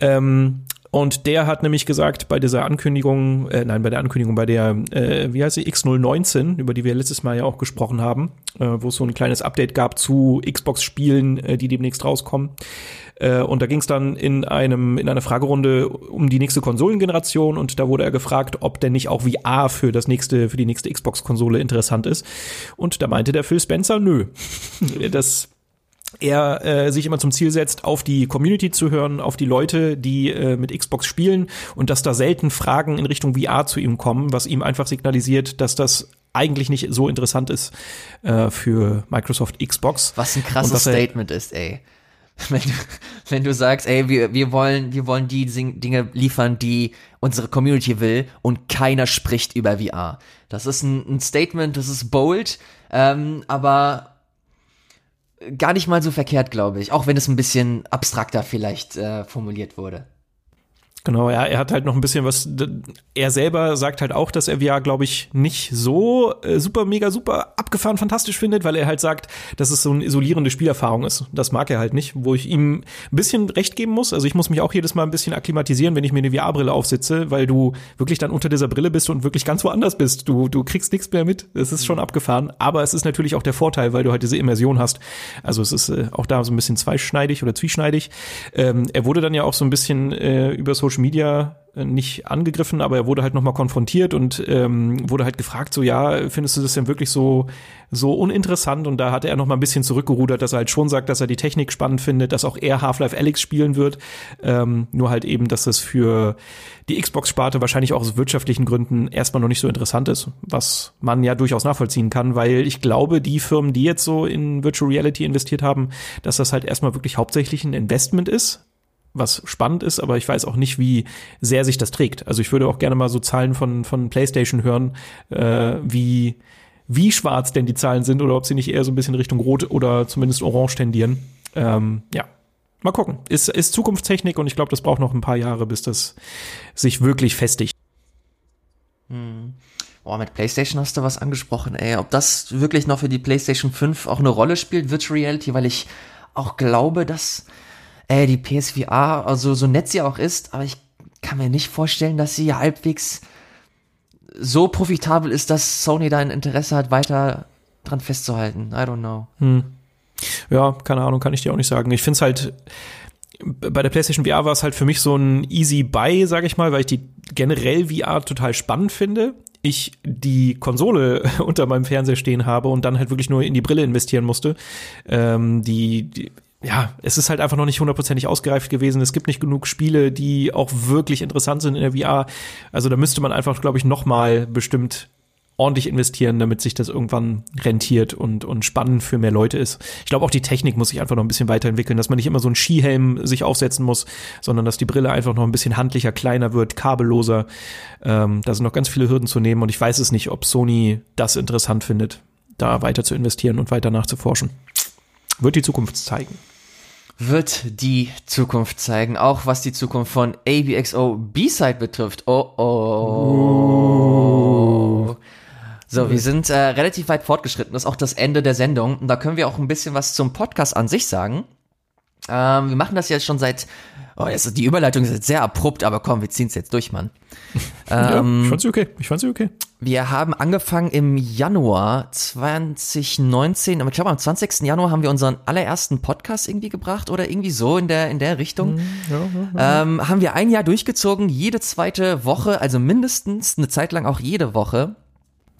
Ähm, und der hat nämlich gesagt, bei dieser Ankündigung, äh, nein, bei der Ankündigung, bei der, äh, wie heißt sie, X019, über die wir letztes Mal ja auch gesprochen haben, äh, wo es so ein kleines Update gab zu Xbox-Spielen, äh, die demnächst rauskommen. Äh, und da ging es dann in einem, in einer Fragerunde um die nächste Konsolengeneration und da wurde er gefragt, ob denn nicht auch VR für das nächste, für die nächste Xbox-Konsole interessant ist. Und da meinte der Phil Spencer, nö. [LAUGHS] das er äh, sich immer zum Ziel setzt, auf die Community zu hören, auf die Leute, die äh, mit Xbox spielen und dass da selten Fragen in Richtung VR zu ihm kommen, was ihm einfach signalisiert, dass das eigentlich nicht so interessant ist äh, für Microsoft Xbox. Was ein krasses Statement ist, ey. [LAUGHS] Wenn du, wenn du sagst, ey, wir, wir wollen, wir wollen die Dinge liefern, die unsere Community will und keiner spricht über VR. Das ist ein, ein Statement, das ist bold, ähm, aber gar nicht mal so verkehrt, glaube ich, auch wenn es ein bisschen abstrakter vielleicht äh, formuliert wurde. Genau, ja, er hat halt noch ein bisschen was. Er selber sagt halt auch, dass er VR, glaube ich, nicht so äh, super, mega, super abgefahren fantastisch findet, weil er halt sagt, dass es so eine isolierende Spielerfahrung ist. Das mag er halt nicht, wo ich ihm ein bisschen recht geben muss. Also ich muss mich auch jedes Mal ein bisschen akklimatisieren, wenn ich mir eine VR-Brille aufsitze, weil du wirklich dann unter dieser Brille bist und wirklich ganz woanders bist. Du, du kriegst nichts mehr mit. Es ist schon mhm. abgefahren. Aber es ist natürlich auch der Vorteil, weil du halt diese Immersion hast. Also es ist äh, auch da so ein bisschen zweischneidig oder zwieschneidig. Ähm, er wurde dann ja auch so ein bisschen äh, über Social Social Media äh, nicht angegriffen, aber er wurde halt nochmal konfrontiert und ähm, wurde halt gefragt, so ja, findest du das denn wirklich so, so uninteressant? Und da hatte er nochmal ein bisschen zurückgerudert, dass er halt schon sagt, dass er die Technik spannend findet, dass auch er Half-Life Alyx spielen wird. Ähm, nur halt eben, dass das für die Xbox-Sparte wahrscheinlich auch aus wirtschaftlichen Gründen erstmal noch nicht so interessant ist, was man ja durchaus nachvollziehen kann, weil ich glaube, die Firmen, die jetzt so in Virtual Reality investiert haben, dass das halt erstmal wirklich hauptsächlich ein Investment ist was spannend ist, aber ich weiß auch nicht, wie sehr sich das trägt. Also ich würde auch gerne mal so Zahlen von, von PlayStation hören, äh, wie, wie schwarz denn die Zahlen sind oder ob sie nicht eher so ein bisschen Richtung Rot oder zumindest Orange tendieren. Ähm, ja, mal gucken. Ist, ist Zukunftstechnik und ich glaube, das braucht noch ein paar Jahre, bis das sich wirklich festigt. Hm. Boah, mit PlayStation hast du was angesprochen, ey. Ob das wirklich noch für die PlayStation 5 auch eine Rolle spielt, Virtual Reality, weil ich auch glaube, dass äh, die PSVR, also so nett sie auch ist, aber ich kann mir nicht vorstellen, dass sie halbwegs so profitabel ist, dass Sony da ein Interesse hat, weiter dran festzuhalten. I don't know. Hm. Ja, keine Ahnung, kann ich dir auch nicht sagen. Ich finde es halt, bei der PlayStation VR war es halt für mich so ein easy Buy, sage ich mal, weil ich die generell VR total spannend finde. Ich die Konsole [LAUGHS] unter meinem Fernseher stehen habe und dann halt wirklich nur in die Brille investieren musste. Ähm, die, die ja, es ist halt einfach noch nicht hundertprozentig ausgereift gewesen. Es gibt nicht genug Spiele, die auch wirklich interessant sind in der VR. Also da müsste man einfach, glaube ich, noch mal bestimmt ordentlich investieren, damit sich das irgendwann rentiert und, und spannend für mehr Leute ist. Ich glaube, auch die Technik muss sich einfach noch ein bisschen weiterentwickeln, dass man nicht immer so einen Skihelm sich aufsetzen muss, sondern dass die Brille einfach noch ein bisschen handlicher, kleiner wird, kabelloser. Ähm, da sind noch ganz viele Hürden zu nehmen und ich weiß es nicht, ob Sony das interessant findet, da weiter zu investieren und weiter nachzuforschen. Wird die Zukunft zeigen wird die Zukunft zeigen, auch was die Zukunft von ABXO B-Side betrifft. Oh oh. So, wir sind äh, relativ weit fortgeschritten. Das ist auch das Ende der Sendung. Und da können wir auch ein bisschen was zum Podcast an sich sagen. Ähm, wir machen das jetzt schon seit Oh, jetzt, die Überleitung ist jetzt sehr abrupt, aber komm, wir ziehen es jetzt durch, Mann. [LAUGHS] ähm, ja, ich fand sie okay. Ich fand sie okay. Wir haben angefangen im Januar 2019, aber ich glaube am 20. Januar haben wir unseren allerersten Podcast irgendwie gebracht oder irgendwie so in der in der Richtung. Mhm, ja, ja, ja. Ähm, haben wir ein Jahr durchgezogen, jede zweite Woche, also mindestens eine Zeit lang auch jede Woche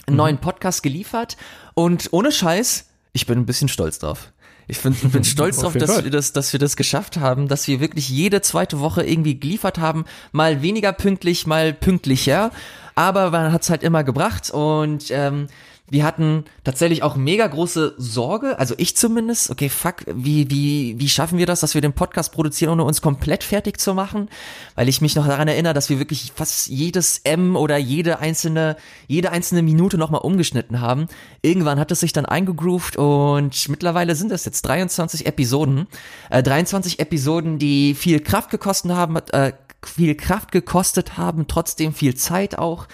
einen mhm. neuen Podcast geliefert und ohne Scheiß, ich bin ein bisschen stolz drauf. Ich bin, bin [LAUGHS] stolz darauf, dass wir das, dass wir das geschafft haben, dass wir wirklich jede zweite Woche irgendwie geliefert haben, mal weniger pünktlich, mal pünktlicher, aber man hat's halt immer gebracht. Und ähm, wir hatten tatsächlich auch mega große Sorge, also ich zumindest, okay, fuck, wie, wie, wie schaffen wir das, dass wir den Podcast produzieren, ohne uns komplett fertig zu machen? Weil ich mich noch daran erinnere, dass wir wirklich fast jedes M oder jede einzelne, jede einzelne Minute nochmal umgeschnitten haben. Irgendwann hat es sich dann eingegroovt und mittlerweile sind es jetzt 23 Episoden. Äh, 23 Episoden, die viel Kraft gekostet haben, äh, viel Kraft gekostet haben, trotzdem viel Zeit auch.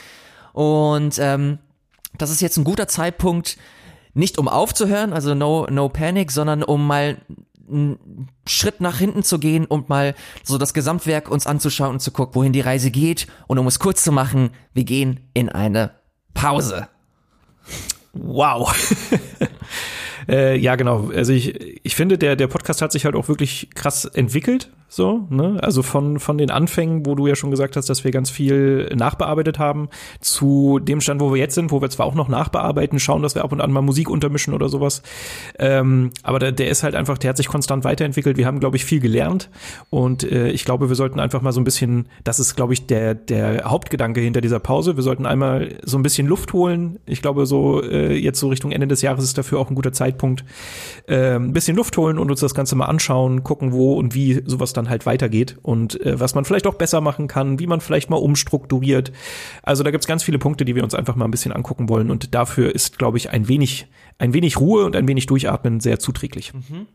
Und ähm, das ist jetzt ein guter Zeitpunkt, nicht um aufzuhören, also no, no panic, sondern um mal einen Schritt nach hinten zu gehen und mal so das Gesamtwerk uns anzuschauen und zu gucken, wohin die Reise geht. Und um es kurz zu machen, wir gehen in eine Pause. Wow. [LAUGHS] äh, ja, genau. Also ich, ich finde, der, der Podcast hat sich halt auch wirklich krass entwickelt. So, ne? Also von, von den Anfängen, wo du ja schon gesagt hast, dass wir ganz viel nachbearbeitet haben, zu dem Stand, wo wir jetzt sind, wo wir zwar auch noch nachbearbeiten, schauen, dass wir ab und an mal Musik untermischen oder sowas. Ähm, aber der, der ist halt einfach, der hat sich konstant weiterentwickelt. Wir haben, glaube ich, viel gelernt. Und äh, ich glaube, wir sollten einfach mal so ein bisschen, das ist, glaube ich, der, der Hauptgedanke hinter dieser Pause. Wir sollten einmal so ein bisschen Luft holen. Ich glaube, so äh, jetzt so Richtung Ende des Jahres ist dafür auch ein guter Zeitpunkt. Äh, ein bisschen Luft holen und uns das Ganze mal anschauen, gucken, wo und wie sowas dann halt weitergeht und äh, was man vielleicht auch besser machen kann, wie man vielleicht mal umstrukturiert. Also da gibt's ganz viele Punkte, die wir uns einfach mal ein bisschen angucken wollen und dafür ist, glaube ich, ein wenig, ein wenig Ruhe und ein wenig Durchatmen sehr zuträglich. Mhm.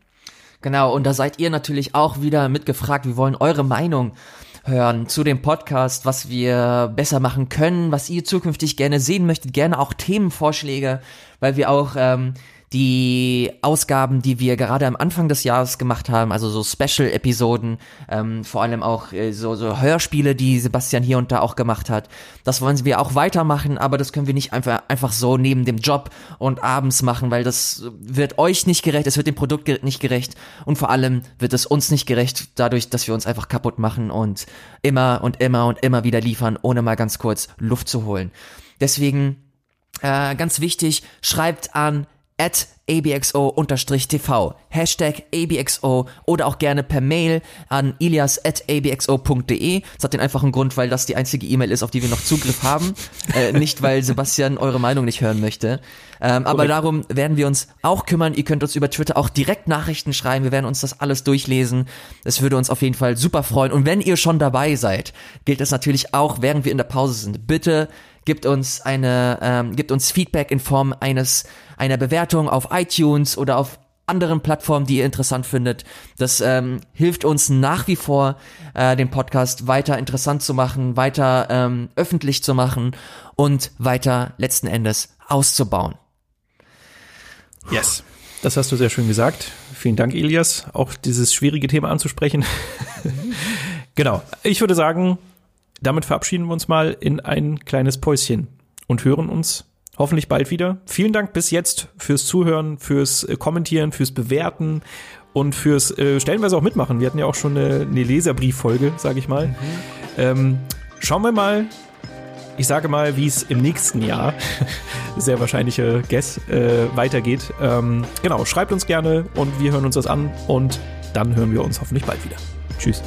Genau, und da seid ihr natürlich auch wieder mitgefragt. Wir wollen eure Meinung hören zu dem Podcast, was wir besser machen können, was ihr zukünftig gerne sehen möchtet, gerne auch Themenvorschläge, weil wir auch ähm, die Ausgaben, die wir gerade am Anfang des Jahres gemacht haben, also so Special-Episoden, ähm, vor allem auch äh, so, so Hörspiele, die Sebastian hier und da auch gemacht hat. Das wollen wir auch weitermachen, aber das können wir nicht einfach, einfach so neben dem Job und abends machen, weil das wird euch nicht gerecht, es wird dem Produkt nicht gerecht und vor allem wird es uns nicht gerecht, dadurch, dass wir uns einfach kaputt machen und immer und immer und immer wieder liefern, ohne mal ganz kurz Luft zu holen. Deswegen äh, ganz wichtig, schreibt an at abxo-tv, Hashtag abxo oder auch gerne per Mail an ilias at abxo.de. Das hat den einfachen Grund, weil das die einzige E-Mail ist, auf die wir noch Zugriff haben. [LAUGHS] äh, nicht, weil Sebastian eure Meinung nicht hören möchte. Ähm, aber darum werden wir uns auch kümmern. Ihr könnt uns über Twitter auch direkt Nachrichten schreiben. Wir werden uns das alles durchlesen. Es würde uns auf jeden Fall super freuen. Und wenn ihr schon dabei seid, gilt es natürlich auch, während wir in der Pause sind. Bitte gibt uns eine, ähm, gibt uns Feedback in Form eines einer Bewertung auf iTunes oder auf anderen Plattformen, die ihr interessant findet. Das ähm, hilft uns nach wie vor, äh, den Podcast weiter interessant zu machen, weiter ähm, öffentlich zu machen und weiter letzten Endes auszubauen. Yes. Das hast du sehr schön gesagt. Vielen Dank, Elias, auch dieses schwierige Thema anzusprechen. [LAUGHS] genau. Ich würde sagen, damit verabschieden wir uns mal in ein kleines Päuschen und hören uns hoffentlich bald wieder. Vielen Dank bis jetzt fürs Zuhören, fürs äh, Kommentieren, fürs Bewerten und fürs äh, stellenweise auch mitmachen. Wir hatten ja auch schon eine, eine Leserbrieffolge, sage ich mal. Mhm. Ähm, schauen wir mal. Ich sage mal, wie es im nächsten Jahr, [LAUGHS] sehr wahrscheinliche Guess, äh, weitergeht. Ähm, genau, schreibt uns gerne und wir hören uns das an und dann hören wir uns hoffentlich bald wieder. Tschüss.